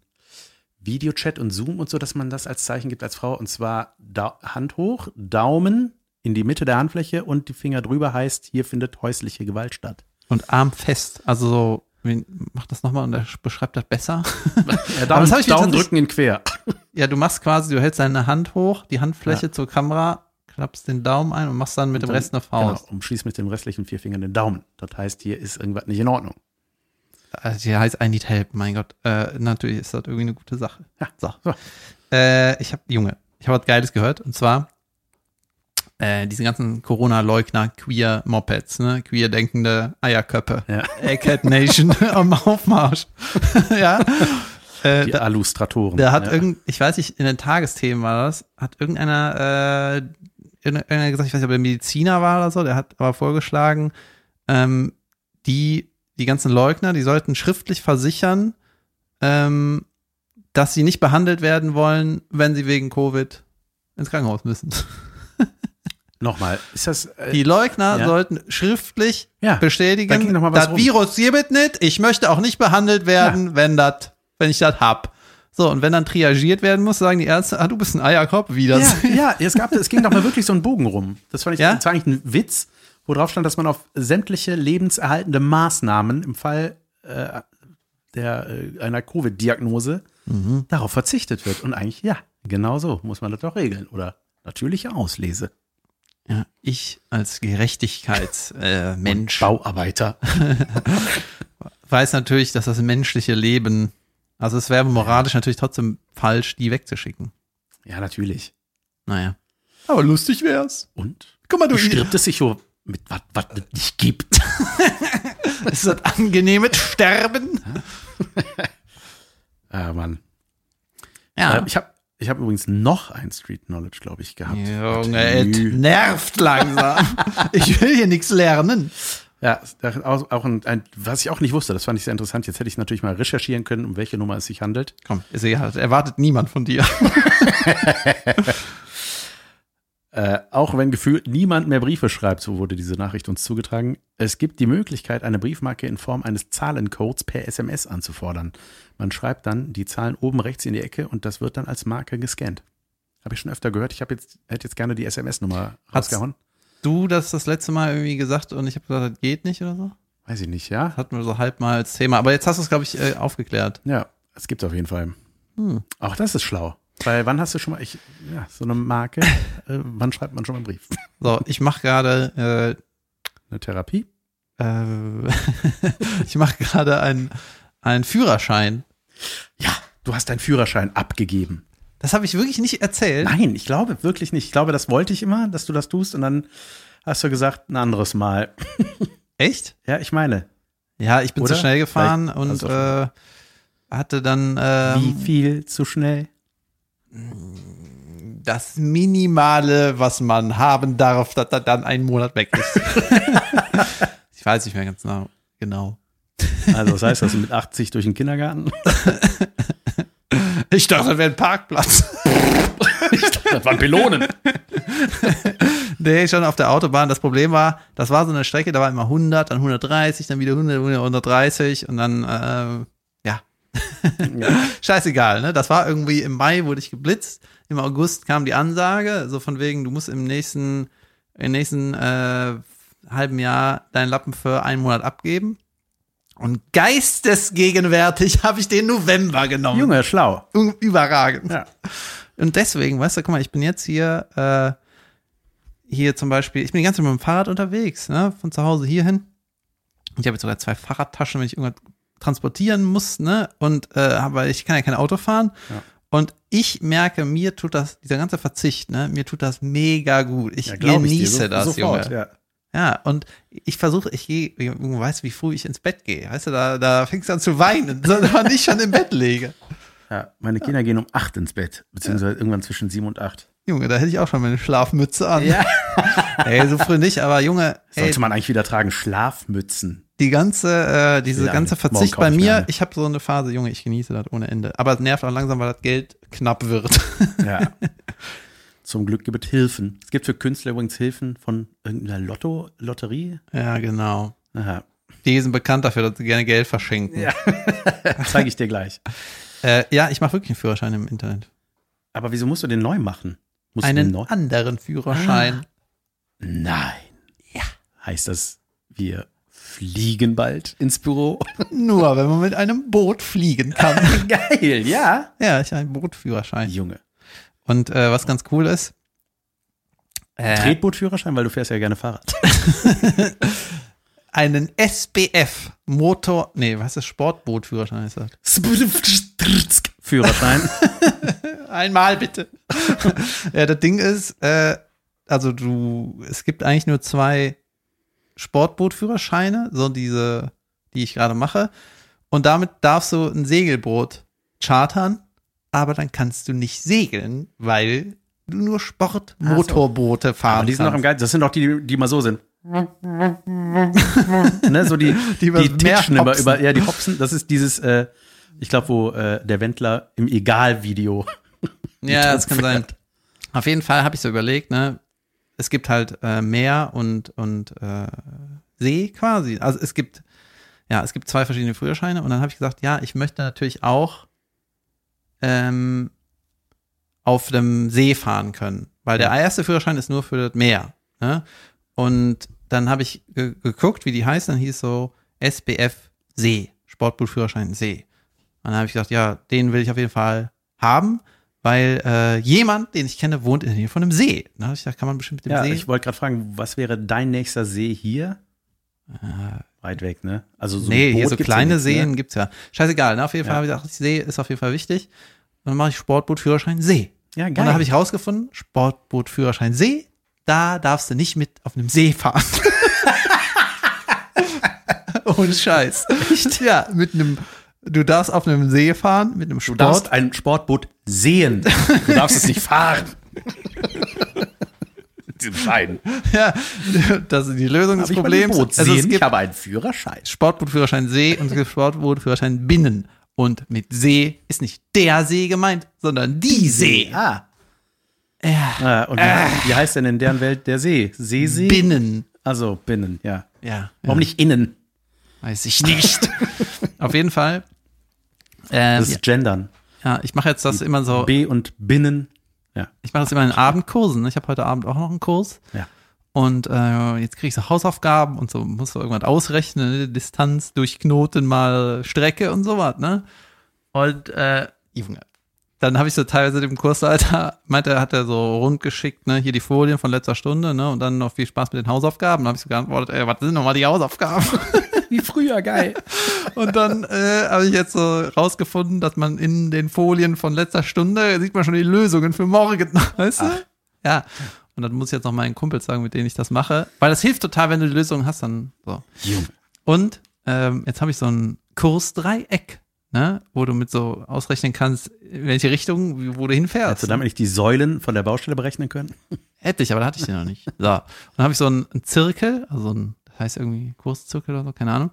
Videochat und Zoom und so, dass man das als Zeichen gibt als Frau? Und zwar da Hand hoch, Daumen in die Mitte der Handfläche und die Finger drüber heißt, hier findet häusliche Gewalt statt. Und Arm fest. Also so, mach das nochmal und er beschreibt das besser. Ja, das hab ich Daumen drücken in quer. Ja, du machst quasi, du hältst deine Hand hoch, die Handfläche zur Kamera, klappst den Daumen ein und machst dann mit dem Rest eine Faust. Genau, umschließt mit den restlichen vier Fingern den Daumen. Das heißt, hier ist irgendwas nicht in Ordnung. Also, die heißt I need help, mein Gott. Äh, natürlich ist das irgendwie eine gute Sache. Ja, So. so. Äh, ich habe, Junge, ich habe was Geiles gehört. Und zwar äh, diese ganzen Corona-Leugner, Queer-Mopeds, ne? Queer-denkende Eierköpfe. Ja. Egghead Nation am Aufmarsch. ja. Äh, Die da, Allustratoren. da hat ja. irgend, ich weiß nicht, in den Tagesthemen war das, hat irgendeiner, äh, irgendeiner gesagt, ich weiß nicht, ob der Mediziner war oder so, der hat aber vorgeschlagen, ähm, die, die ganzen Leugner, die sollten schriftlich versichern, ähm, dass sie nicht behandelt werden wollen, wenn sie wegen Covid ins Krankenhaus müssen. Nochmal, ist das. Äh, Die Leugner Ja. sollten schriftlich Ja, da bestätigen, was das rum. Virus gibt nicht, ich möchte auch nicht behandelt werden, wenn das, wenn ich das hab. So, und wenn dann triagiert werden muss, sagen die Ärzte, ah, du bist ein Eierkopf, wie das. ja, ja, es gab, es ging doch mal wirklich so ein Bogen rum. Das fand ich, Ja? das war eigentlich ein Witz, wo drauf stand, dass man auf sämtliche lebenserhaltende Maßnahmen im Fall äh, der, äh, einer Covid-Diagnose Mhm. darauf verzichtet wird. Und eigentlich, ja, genau so muss man das doch regeln. Oder natürliche Auslese. Ja, ich als Gerechtigkeitsmensch äh, Bauarbeiter. weiß natürlich, dass das menschliche Leben, also es wäre moralisch natürlich trotzdem falsch, die wegzuschicken. Ja, natürlich. Naja. Aber lustig wär's. Und? Guck mal, du Stirbt es sich so mit was, was es nicht gibt. ist das angenehmes Sterben? Ah, Mann. Ja. Äh, ich habe ich hab übrigens noch ein Street Knowledge, glaube ich, gehabt. Junge, nervt langsam. ich will hier nichts lernen. Ja, auch, auch ein, ein, was ich auch nicht wusste, das fand ich sehr interessant. Jetzt hätte ich natürlich mal recherchieren können, um welche Nummer es sich handelt. Komm, ist egal. Erwartet niemand von dir. Äh, auch wenn gefühlt niemand mehr Briefe schreibt, so wurde diese Nachricht uns zugetragen. Es gibt die Möglichkeit, eine Briefmarke in Form eines Zahlencodes per SMS anzufordern. Man schreibt dann die Zahlen oben rechts in die Ecke und das wird dann als Marke gescannt. Habe ich schon öfter gehört. Ich jetzt, hätte jetzt gerne die SMS-Nummer rausgehauen. Du das das letzte Mal irgendwie gesagt und ich habe gesagt, das geht nicht oder so? Weiß ich nicht, ja? Hatten wir so halb mal als Thema. Aber jetzt hast du es, glaube ich, äh, aufgeklärt. Ja, es gibt auf jeden Fall. Hm. Auch das ist schlau. Weil wann hast du schon mal, ich, ja, so eine Marke, äh, wann schreibt man schon mal einen Brief? So, ich mache gerade Eine Therapie? äh, äh, ich mache gerade einen, einen Führerschein. Ja, du hast deinen Führerschein abgegeben. Das habe ich wirklich nicht erzählt. Nein, ich glaube wirklich nicht. Ich glaube, das wollte ich immer, dass du das tust und dann hast du gesagt, ein anderes Mal. Echt? Ja, ich meine. Ja, ich bin Oder? zu schnell gefahren Vielleicht- und also äh, hatte dann ähm, Wie viel zu schnell? Das Minimale, was man haben darf, dass er dann einen Monat weg ist. ich weiß nicht mehr ganz genau. genau. Also, das heißt, dass du mit 80 durch den Kindergarten? Ich dachte, das wäre ein Parkplatz. das waren Pylonen. nee, schon auf der Autobahn. Das Problem war, das war so eine Strecke, da war immer 100, dann 130, dann wieder 100, 130 und dann, äh, ja. Scheißegal, ne? Das war irgendwie im Mai wurde ich geblitzt. Im August kam die Ansage, so von wegen, du musst im nächsten, im nächsten äh, halben Jahr deinen Lappen für einen Monat abgeben. Und geistesgegenwärtig habe ich den November genommen. Junge, schlau. Überragend. Ja. Und deswegen, weißt du, guck mal, ich bin jetzt hier, äh, hier zum Beispiel, ich bin die ganze Zeit mit dem Fahrrad unterwegs, ne, von zu Hause hierhin. Und ich habe jetzt sogar zwei Fahrradtaschen, wenn ich irgendwas transportieren muss, ne, und, äh, aber ich kann ja kein Auto fahren. Ja. Und ich merke, mir tut das, dieser ganze Verzicht, ne, mir tut das mega gut. Ich Ja, glaub ich genieße So- das, sofort, Junge. Ja. Ja, und ich versuche, ich gehe, du weißt, wie früh ich ins Bett gehe. Weißt du, da, da fängst du an zu weinen, wenn ich schon im Bett lege. ja. Meine Kinder gehen um 8 ins Bett, beziehungsweise irgendwann zwischen 7 und 8. Junge, da hätte ich auch schon meine Schlafmütze an. Ja. Ey, so früh nicht, aber Junge, ey, Sollte man eigentlich wieder tragen, Schlafmützen. Die ganze, äh, diese Ja, ganze Verzicht bei ich mir eine. ich habe so eine Phase, Junge, ich genieße das ohne Ende. Aber es nervt auch langsam, weil das Geld knapp wird. Ja. Zum Glück gibt es Hilfen. Es gibt für Künstler übrigens Hilfen von irgendeiner Lotto, Lotterie. ja, genau. Aha. Die sind bekannt dafür, dass sie gerne Geld verschenken. Ja. Zeige ich dir gleich. äh, ja ich mache wirklich einen Führerschein im Internet. Aber wieso musst du den neu machen? Musst Einen neu? anderen Führerschein. Nein. Ja. Heißt das, wir fliegen bald ins Büro? Nur, wenn man mit einem Boot fliegen kann. Geil, ja. ja, ich habe einen Bootführerschein. Junge. Und äh, was ganz cool ist, äh, Tretbootführerschein, weil du fährst ja gerne Fahrrad. einen SBF Motor, nee, was ist Sportbootführerschein ist das? Führerschein. Einmal bitte. ja, das Ding ist, äh, also du, es gibt eigentlich nur zwei Sportbootführerscheine, so diese, die ich gerade mache. Und damit darfst du ein Segelboot chartern, aber dann kannst du nicht segeln, weil du nur Sportmotorboote fahren Aber die sind am kannst. geil. Das sind doch die, die mal so sind. ne, so die, Die über die titschen immer hopsen. über, ja, die hopsen. Das ist dieses, äh, ich glaube, wo äh, der Wendler im Egal-Video. Ja, das kann sein. fährt. Auf jeden Fall habe ich so überlegt, ne? Es gibt halt äh, Meer und, und äh, See quasi. Also es gibt, ja, es gibt zwei verschiedene Führerscheine und dann habe ich gesagt, ja, ich möchte natürlich auch ähm, auf dem See fahren können. Weil der erste Führerschein ist nur für das Meer. Ne? Und dann habe ich ge geguckt, wie die heißen, dann hieß so SBF See, Sportbootführerschein See. Und dann habe ich gesagt, ja, den will ich auf jeden Fall haben, weil äh, jemand, den ich kenne, wohnt in der Nähe von einem See. Habe ich gedacht, kann man bestimmt mit dem Ja, See. ich wollte gerade fragen, was wäre dein nächster See hier? Weit weg, ne? Also so nee, hier so gibt's ja kleine nichts, Seen Ne? gibt's ja. Scheißegal, ne? Auf jeden Fall Ja. habe ich gedacht, See ist auf jeden Fall wichtig. Und dann mache ich Sportbootführerschein See. Ja, Und geil. dann habe ich rausgefunden, Sportbootführerschein See, da darfst du nicht mit auf einem See fahren. Ohne Scheiß. Echt? Ja, mit einem, du darfst auf einem See fahren, mit einem du Sport. darfst ein Sportboot sehen. Du darfst es nicht fahren. Schein. ja, das ist die Lösung des Problems. Boot Also sehen? es gibt ich habe einen Führerschein. Sportbootführerschein See und es gibt Sportbootführerschein Binnen. Und mit See ist nicht der See gemeint, sondern die See. Ah, Ah, und wie, wie heißt denn in deren Welt der See? Seesee? Binnen. Also binnen, ja. Ja. Warum nicht innen? Weiß ich nicht. Auf jeden Fall. Ähm, Das ist Gendern. ja, ich mache jetzt das immer so. B und binnen. Ja. Ich mache das immer in Abendkursen. ne? Ich habe heute Abend auch noch einen Kurs. Ja. Und äh, jetzt kriege ich so Hausaufgaben und so muss so irgendwas ausrechnen, ne? Distanz durch Knoten mal Strecke und sowas, ne? Und äh, Junge, dann habe ich so teilweise dem Kursleiter, meinte er, hat er so rund geschickt, ne, hier die Folien von letzter Stunde, ne, und dann noch viel Spaß mit den Hausaufgaben. Dann habe ich so geantwortet, ey, was sind nochmal die Hausaufgaben? Wie früher, geil. Und dann äh, habe ich jetzt so rausgefunden, dass man in den Folien von letzter Stunde sieht man schon die Lösungen für morgen, weißt du? Ja. Und dann muss ich jetzt noch meinen Kumpels sagen, mit denen ich das mache. Weil das hilft total, wenn du die Lösung hast, dann so. Und ähm, jetzt habe ich so ein Kursdreieck, ne, wo du mit so ausrechnen kannst, in welche Richtung, wo du hinfährst. Hättest du damit nicht die Säulen von der Baustelle berechnen können? Hätte ich, aber da hatte ich den noch nicht. So. Und dann habe ich so einen, einen Zirkel, also ein, das heißt irgendwie Kurszirkel oder so, keine Ahnung.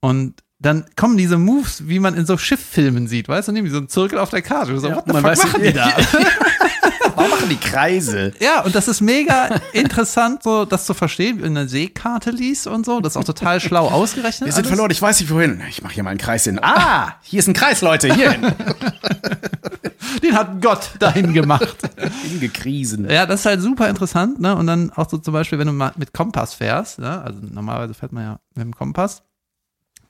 Und dann kommen diese Moves, wie man in so Schifffilmen sieht, weißt du, nehmen die so einen Zirkel auf der Karte. So, what the man fuck machen die da? Warum machen die Kreise? Ja, und das ist mega interessant, so das zu verstehen, wie eine Seekarte liest und so. Das ist auch total schlau ausgerechnet. Wir sind alles. verloren, ich weiß nicht wohin. Ich mache hier mal einen Kreis hin. Ah, hier ist ein Kreis, Leute, hier hin. Den hat Gott dahin gemacht. Hingekrisen. Ja, das ist halt super interessant, ne? Und dann auch so zum Beispiel, wenn du mal mit Kompass fährst, ne? Also normalerweise fährt man ja mit dem Kompass,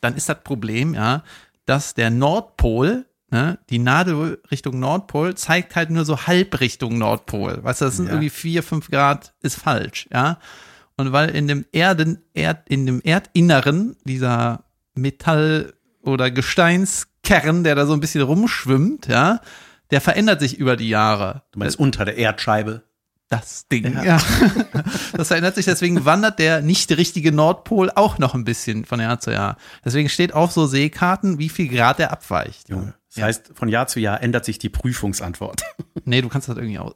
dann ist das Problem, ja, dass der Nordpol, ne, die Nadel Richtung Nordpol zeigt halt nur so halb Richtung Nordpol. Weißt du, das sind Ja. irgendwie vier, fünf Grad, ist falsch, ja. Und weil in dem Erden, Erd, in dem Erdinneren dieser Metall- oder Gesteinskern, der da so ein bisschen rumschwimmt, ja, der verändert sich über die Jahre. Du meinst unter der Erdscheibe. Das Ding. Ja. Das verändert sich, deswegen wandert der nicht richtige Nordpol auch noch ein bisschen von Jahr zu Jahr. Deswegen steht auf so Seekarten, wie viel Grad der abweicht. Junge. Das heißt, von Jahr zu Jahr ändert sich die Prüfungsantwort. Nee, du kannst das irgendwie au-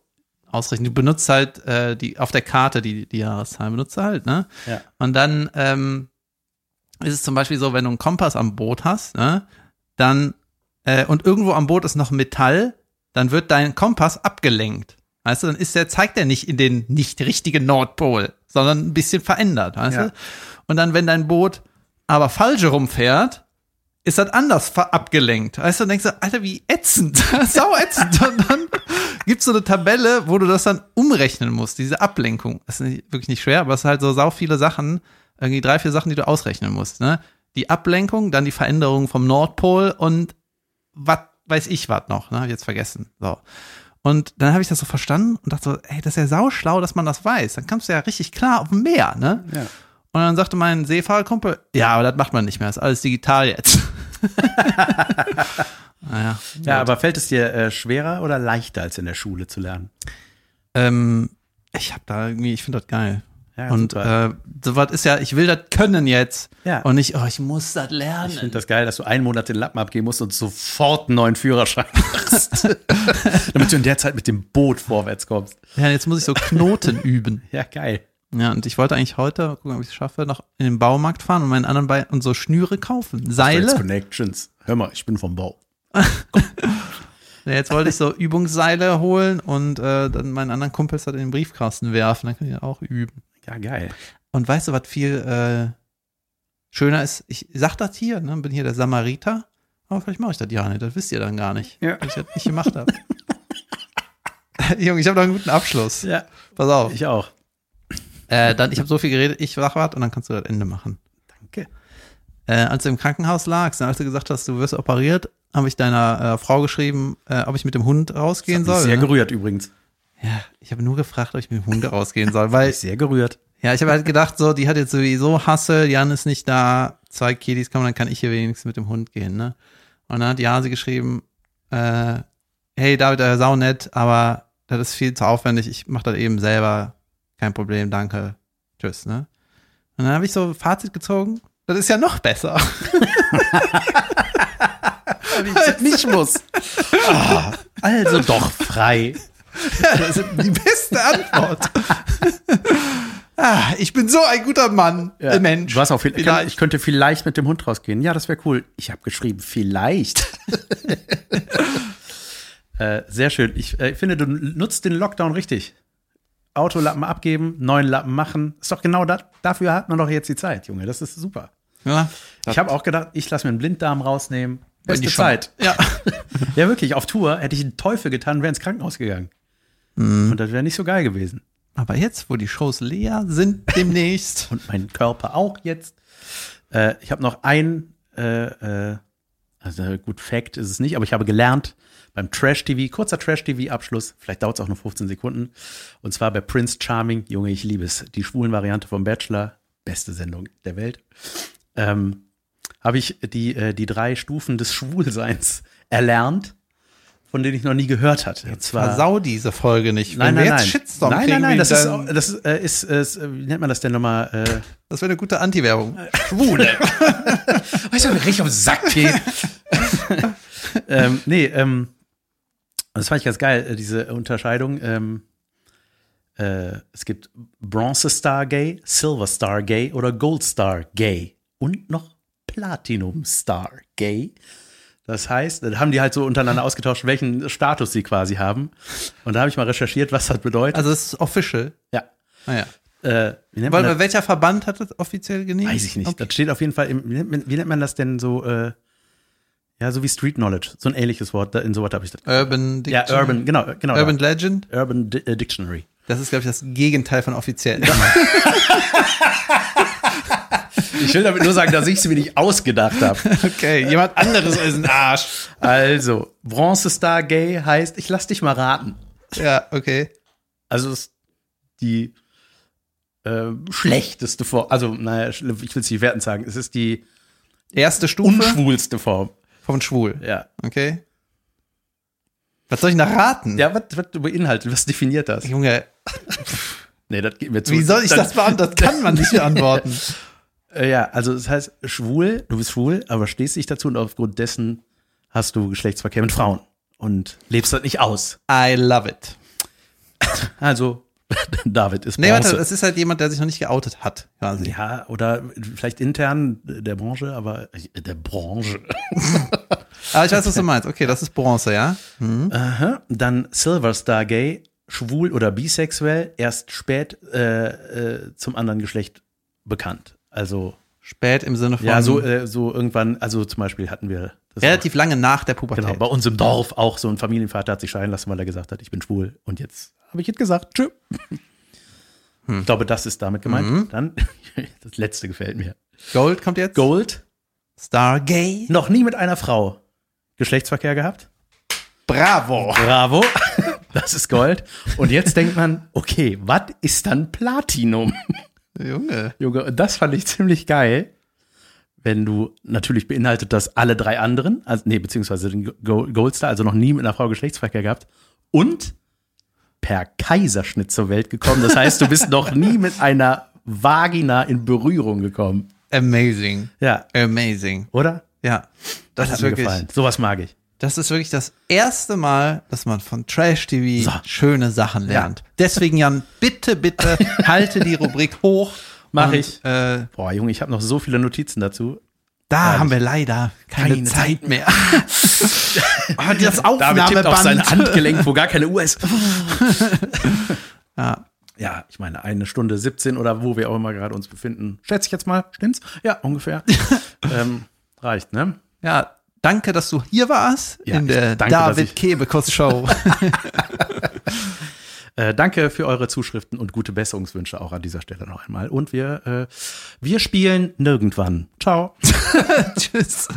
ausrechnen. Du benutzt halt äh, die auf der Karte die, die Jahreszahlen, benutzt du halt, ne? Ja. Und dann ähm, ist es zum Beispiel so, wenn du einen Kompass am Boot hast, ne, dann äh, und irgendwo am Boot ist noch Metall, dann wird dein Kompass abgelenkt. Weißt du, dann ist der, zeigt er nicht in den nicht richtigen Nordpol, sondern ein bisschen verändert, weißt Ja. du? Und dann, wenn dein Boot aber falsch rumfährt, ist das anders abgelenkt. Weißt du, denkst du, Alter, wie ätzend, sau ätzend. Und dann gibt's so eine Tabelle, wo du das dann umrechnen musst, diese Ablenkung. Das ist nicht, wirklich nicht schwer, aber es ist halt so sau viele Sachen, irgendwie drei, vier Sachen, die du ausrechnen musst. Ne? Die Ablenkung, dann die Veränderung vom Nordpol und was weiß ich was noch, ne? Hab ich jetzt vergessen. So. Und dann habe ich das so verstanden und dachte so, ey, das ist ja sauschlau, dass man das weiß. Dann kommst du ja richtig klar auf dem Meer, ne? Ja. Und dann sagte mein Seefahrerkumpel, ja, aber das macht man nicht mehr, ist alles digital jetzt. naja. Ja, aber fällt es dir äh, schwerer oder leichter als in der Schule zu lernen? Ähm, ich habe da irgendwie, ich finde das geil. Ja, und super. äh, sowas ist ja, ich will das können jetzt. Ja. Und nicht, oh, ich muss das lernen. Ich finde das geil, dass du einen Monat den Lappen abgeben musst und sofort einen neuen Führerschein machst. Damit du in der Zeit mit dem Boot vorwärts kommst. ja, jetzt muss ich so Knoten üben. Ja, geil. Ja, und ich wollte eigentlich heute, mal gucken, ob ich es schaffe, noch in den Baumarkt fahren und meinen anderen Beinen und so Schnüre kaufen. Seile. Connections. Hör mal, ich bin vom Bau. Ja, jetzt wollte ich so Übungsseile holen und äh, dann meinen anderen Kumpels halt in den Briefkasten werfen. Dann kann ich auch üben. Ja, geil. Und weißt du, was viel äh, schöner ist? Ich sag das hier, ne? bin hier der Samariter. Aber vielleicht mache ich das ja nicht, das wisst ihr dann gar nicht. Ja. Dass ich das nicht gemacht habe. Junge, ich habe noch einen guten Abschluss. Ja, Pass auf. ich auch. Äh, dann, ich habe so viel geredet, ich sag was und dann kannst du das Ende machen. Danke. Äh, als du im Krankenhaus lagst, als du gesagt hast, du wirst operiert, habe ich deiner äh, Frau geschrieben, äh, ob ich mit dem Hund rausgehen Hat mich soll. sehr ne? gerührt übrigens. Ja, ich habe nur gefragt, ob ich mit dem Hund rausgehen soll, weil Sehr gerührt. ja, ich habe halt gedacht, so, die hat jetzt sowieso Hassel, Jan ist nicht da, zwei Kiddies kommen, dann kann ich hier wenigstens mit dem Hund gehen, ne? Und dann hat die Hase geschrieben, äh, hey David, äh, sau nett, aber das ist viel zu aufwendig, ich mache das eben selber, kein Problem, danke, tschüss, ne? Und dann habe ich so Fazit gezogen, das ist ja noch besser. nicht muss. Ah, also doch frei. Das ist die beste Antwort. ah, ich bin so ein guter Mann, äh, Mensch. Du hast auch viel, Vielleicht. ich könnte vielleicht mit dem Hund rausgehen. Ja, das wäre cool. Ich habe geschrieben, vielleicht. Äh, sehr schön. Ich äh, finde, du nutzt den Lockdown richtig. Autolappen abgeben, neuen Lappen machen. Ist doch genau das. Dafür hat man doch jetzt die Zeit, Junge. Das ist super. Ja. Ich habe auch gedacht, ich lasse mir einen Blinddarm rausnehmen. Beste Zeit. Ja. Ja, wirklich. Auf Tour hätte ich einen Teufel getan, wäre ins Krankenhaus gegangen. Mhm. Und das wäre nicht so geil gewesen. Aber jetzt, wo die Shows leer sind demnächst. Und mein Körper auch jetzt. Äh, ich habe noch ein, äh, äh, also gut, Fact ist es nicht, aber ich habe gelernt beim Trash-TV, kurzer Trash-TV-Abschluss, vielleicht dauert es auch nur 15 Sekunden, und zwar bei Prince Charming, Junge, ich liebe es, die schwulen Variante vom Bachelor, beste Sendung der Welt, ähm, habe ich die, äh, die drei Stufen des Schwulseins erlernt, von denen ich noch nie gehört hatte. Und zwar, Versau diese Folge nicht. nein, nein, nein. Shitstorm nein, nein, nein, wie das ist, auch- das ist, äh, ist, ist, äh, wie nennt man das denn nochmal? Äh, das wäre eine gute Anti-Werbung. Schwule. weißt du, wer richtig auf den Sack geht? ähm, nee, ähm, das fand ich ganz geil, äh, diese Unterscheidung. Ähm, äh, es gibt Bronze Star Gay, Silver Star Gay oder Gold Star Gay und noch Platinum Star Gay. Das heißt, dann haben die halt so untereinander ausgetauscht, welchen Status sie quasi haben. Und da habe ich mal recherchiert, was das bedeutet. Also es ist official. ja. Naja. Äh, nennt man Weil, das? welcher Verband hat das offiziell genehmigt? Weiß ich nicht. Okay. Das steht auf jeden Fall im, wie nennt, man, wie nennt man das denn so, äh, ja, so wie Street Knowledge. So ein ähnliches Wort, in sowas habe ich das. Urban ja, Dictionary. Urban, genau, genau. Urban da. Legend. Urban Di äh, Dictionary. Das ist, glaube ich, das Gegenteil von offiziell. Ich will damit nur sagen, dass ich es mir nicht ausgedacht habe. okay, jemand anderes ist ein Arsch. Also, Bronze Star Gay heißt, ich lass dich mal raten. Ja, okay. Also, es ist die äh, schlechteste Form. Also, naja, ich will es nicht wertend sagen. Es ist die Erste Stufe unschwulste Form. Vom Schwul. Ja. Okay. Was soll ich nach raten? Ja, was, was beinhaltet, was definiert das? Junge, Nee, das geht mir zu. wie soll ich das beantworten? Das kann man nicht beantworten. Äh, ja, also das heißt, schwul, du bist schwul, aber stehst dich dazu und aufgrund dessen hast du Geschlechtsverkehr mit Frauen und lebst das nicht aus. I love it. Also, David ist Nee, Bronze. warte, das ist halt jemand, der sich noch nicht geoutet hat, quasi. ja, oder vielleicht intern der Branche, aber äh, der Branche. Aber ich weiß, was du meinst. Okay, das ist Bronze, ja? Aha. Dann Silver Star Gay, schwul oder bisexuell, erst spät äh, äh, zum anderen Geschlecht bekannt. Also, Spät im Sinne von ja, so, äh, so irgendwann, also zum Beispiel hatten wir das relativ lange nach der Pubertät. Genau, bei uns im Dorf auch so ein Familienvater hat sich scheiden lassen, weil er gesagt hat, ich bin schwul. Und jetzt habe ich jetzt gesagt, tschö. Ich glaube, das ist damit gemeint. Dann, das letzte gefällt mir. Gold kommt jetzt. Gold, Star Gay. noch nie mit einer Frau Geschlechtsverkehr gehabt. Bravo. Bravo. Das ist Gold. Und jetzt denkt man, okay, was ist dann Platinum? Junge. Junge, das fand ich ziemlich geil. Wenn du, natürlich beinhaltet das alle drei anderen, also, nee, beziehungsweise den Go- Goldstar, also noch nie mit einer Frau Geschlechtsverkehr gehabt und per Kaiserschnitt zur Welt gekommen. Das heißt, du bist noch nie mit einer Vagina in Berührung gekommen. Amazing. Ja, Amazing. oder? Ja. Das, hat ist mir wirklich, gefallen. Sowas mag ich. das ist wirklich das erste Mal, dass man von Trash TV So. schöne Sachen lernt. Deswegen, Jan, bitte, bitte halte die Rubrik hoch. Mach Und, ich. Äh, Boah, Junge, ich habe noch so viele Notizen dazu. da Ehrlich. haben wir leider keine, Keine Zeit Zeit mehr. Ah, das David tippt auf sein Aufnahmeband. Handgelenk, wo gar keine Uhr ist. Ja. Ja, ich meine, eine Stunde 17 oder wo wir auch immer gerade uns befinden. Schätze ich jetzt mal, stimmt's? Ja, ungefähr. ähm, reicht, ne? ja, danke, dass du hier warst Ja, in der danke, David Kebekus Show. Äh, danke für eure Zuschriften und gute Besserungswünsche auch an dieser Stelle noch einmal. Und wir, äh, wir spielen nirgendwann. Ciao. Tschüss.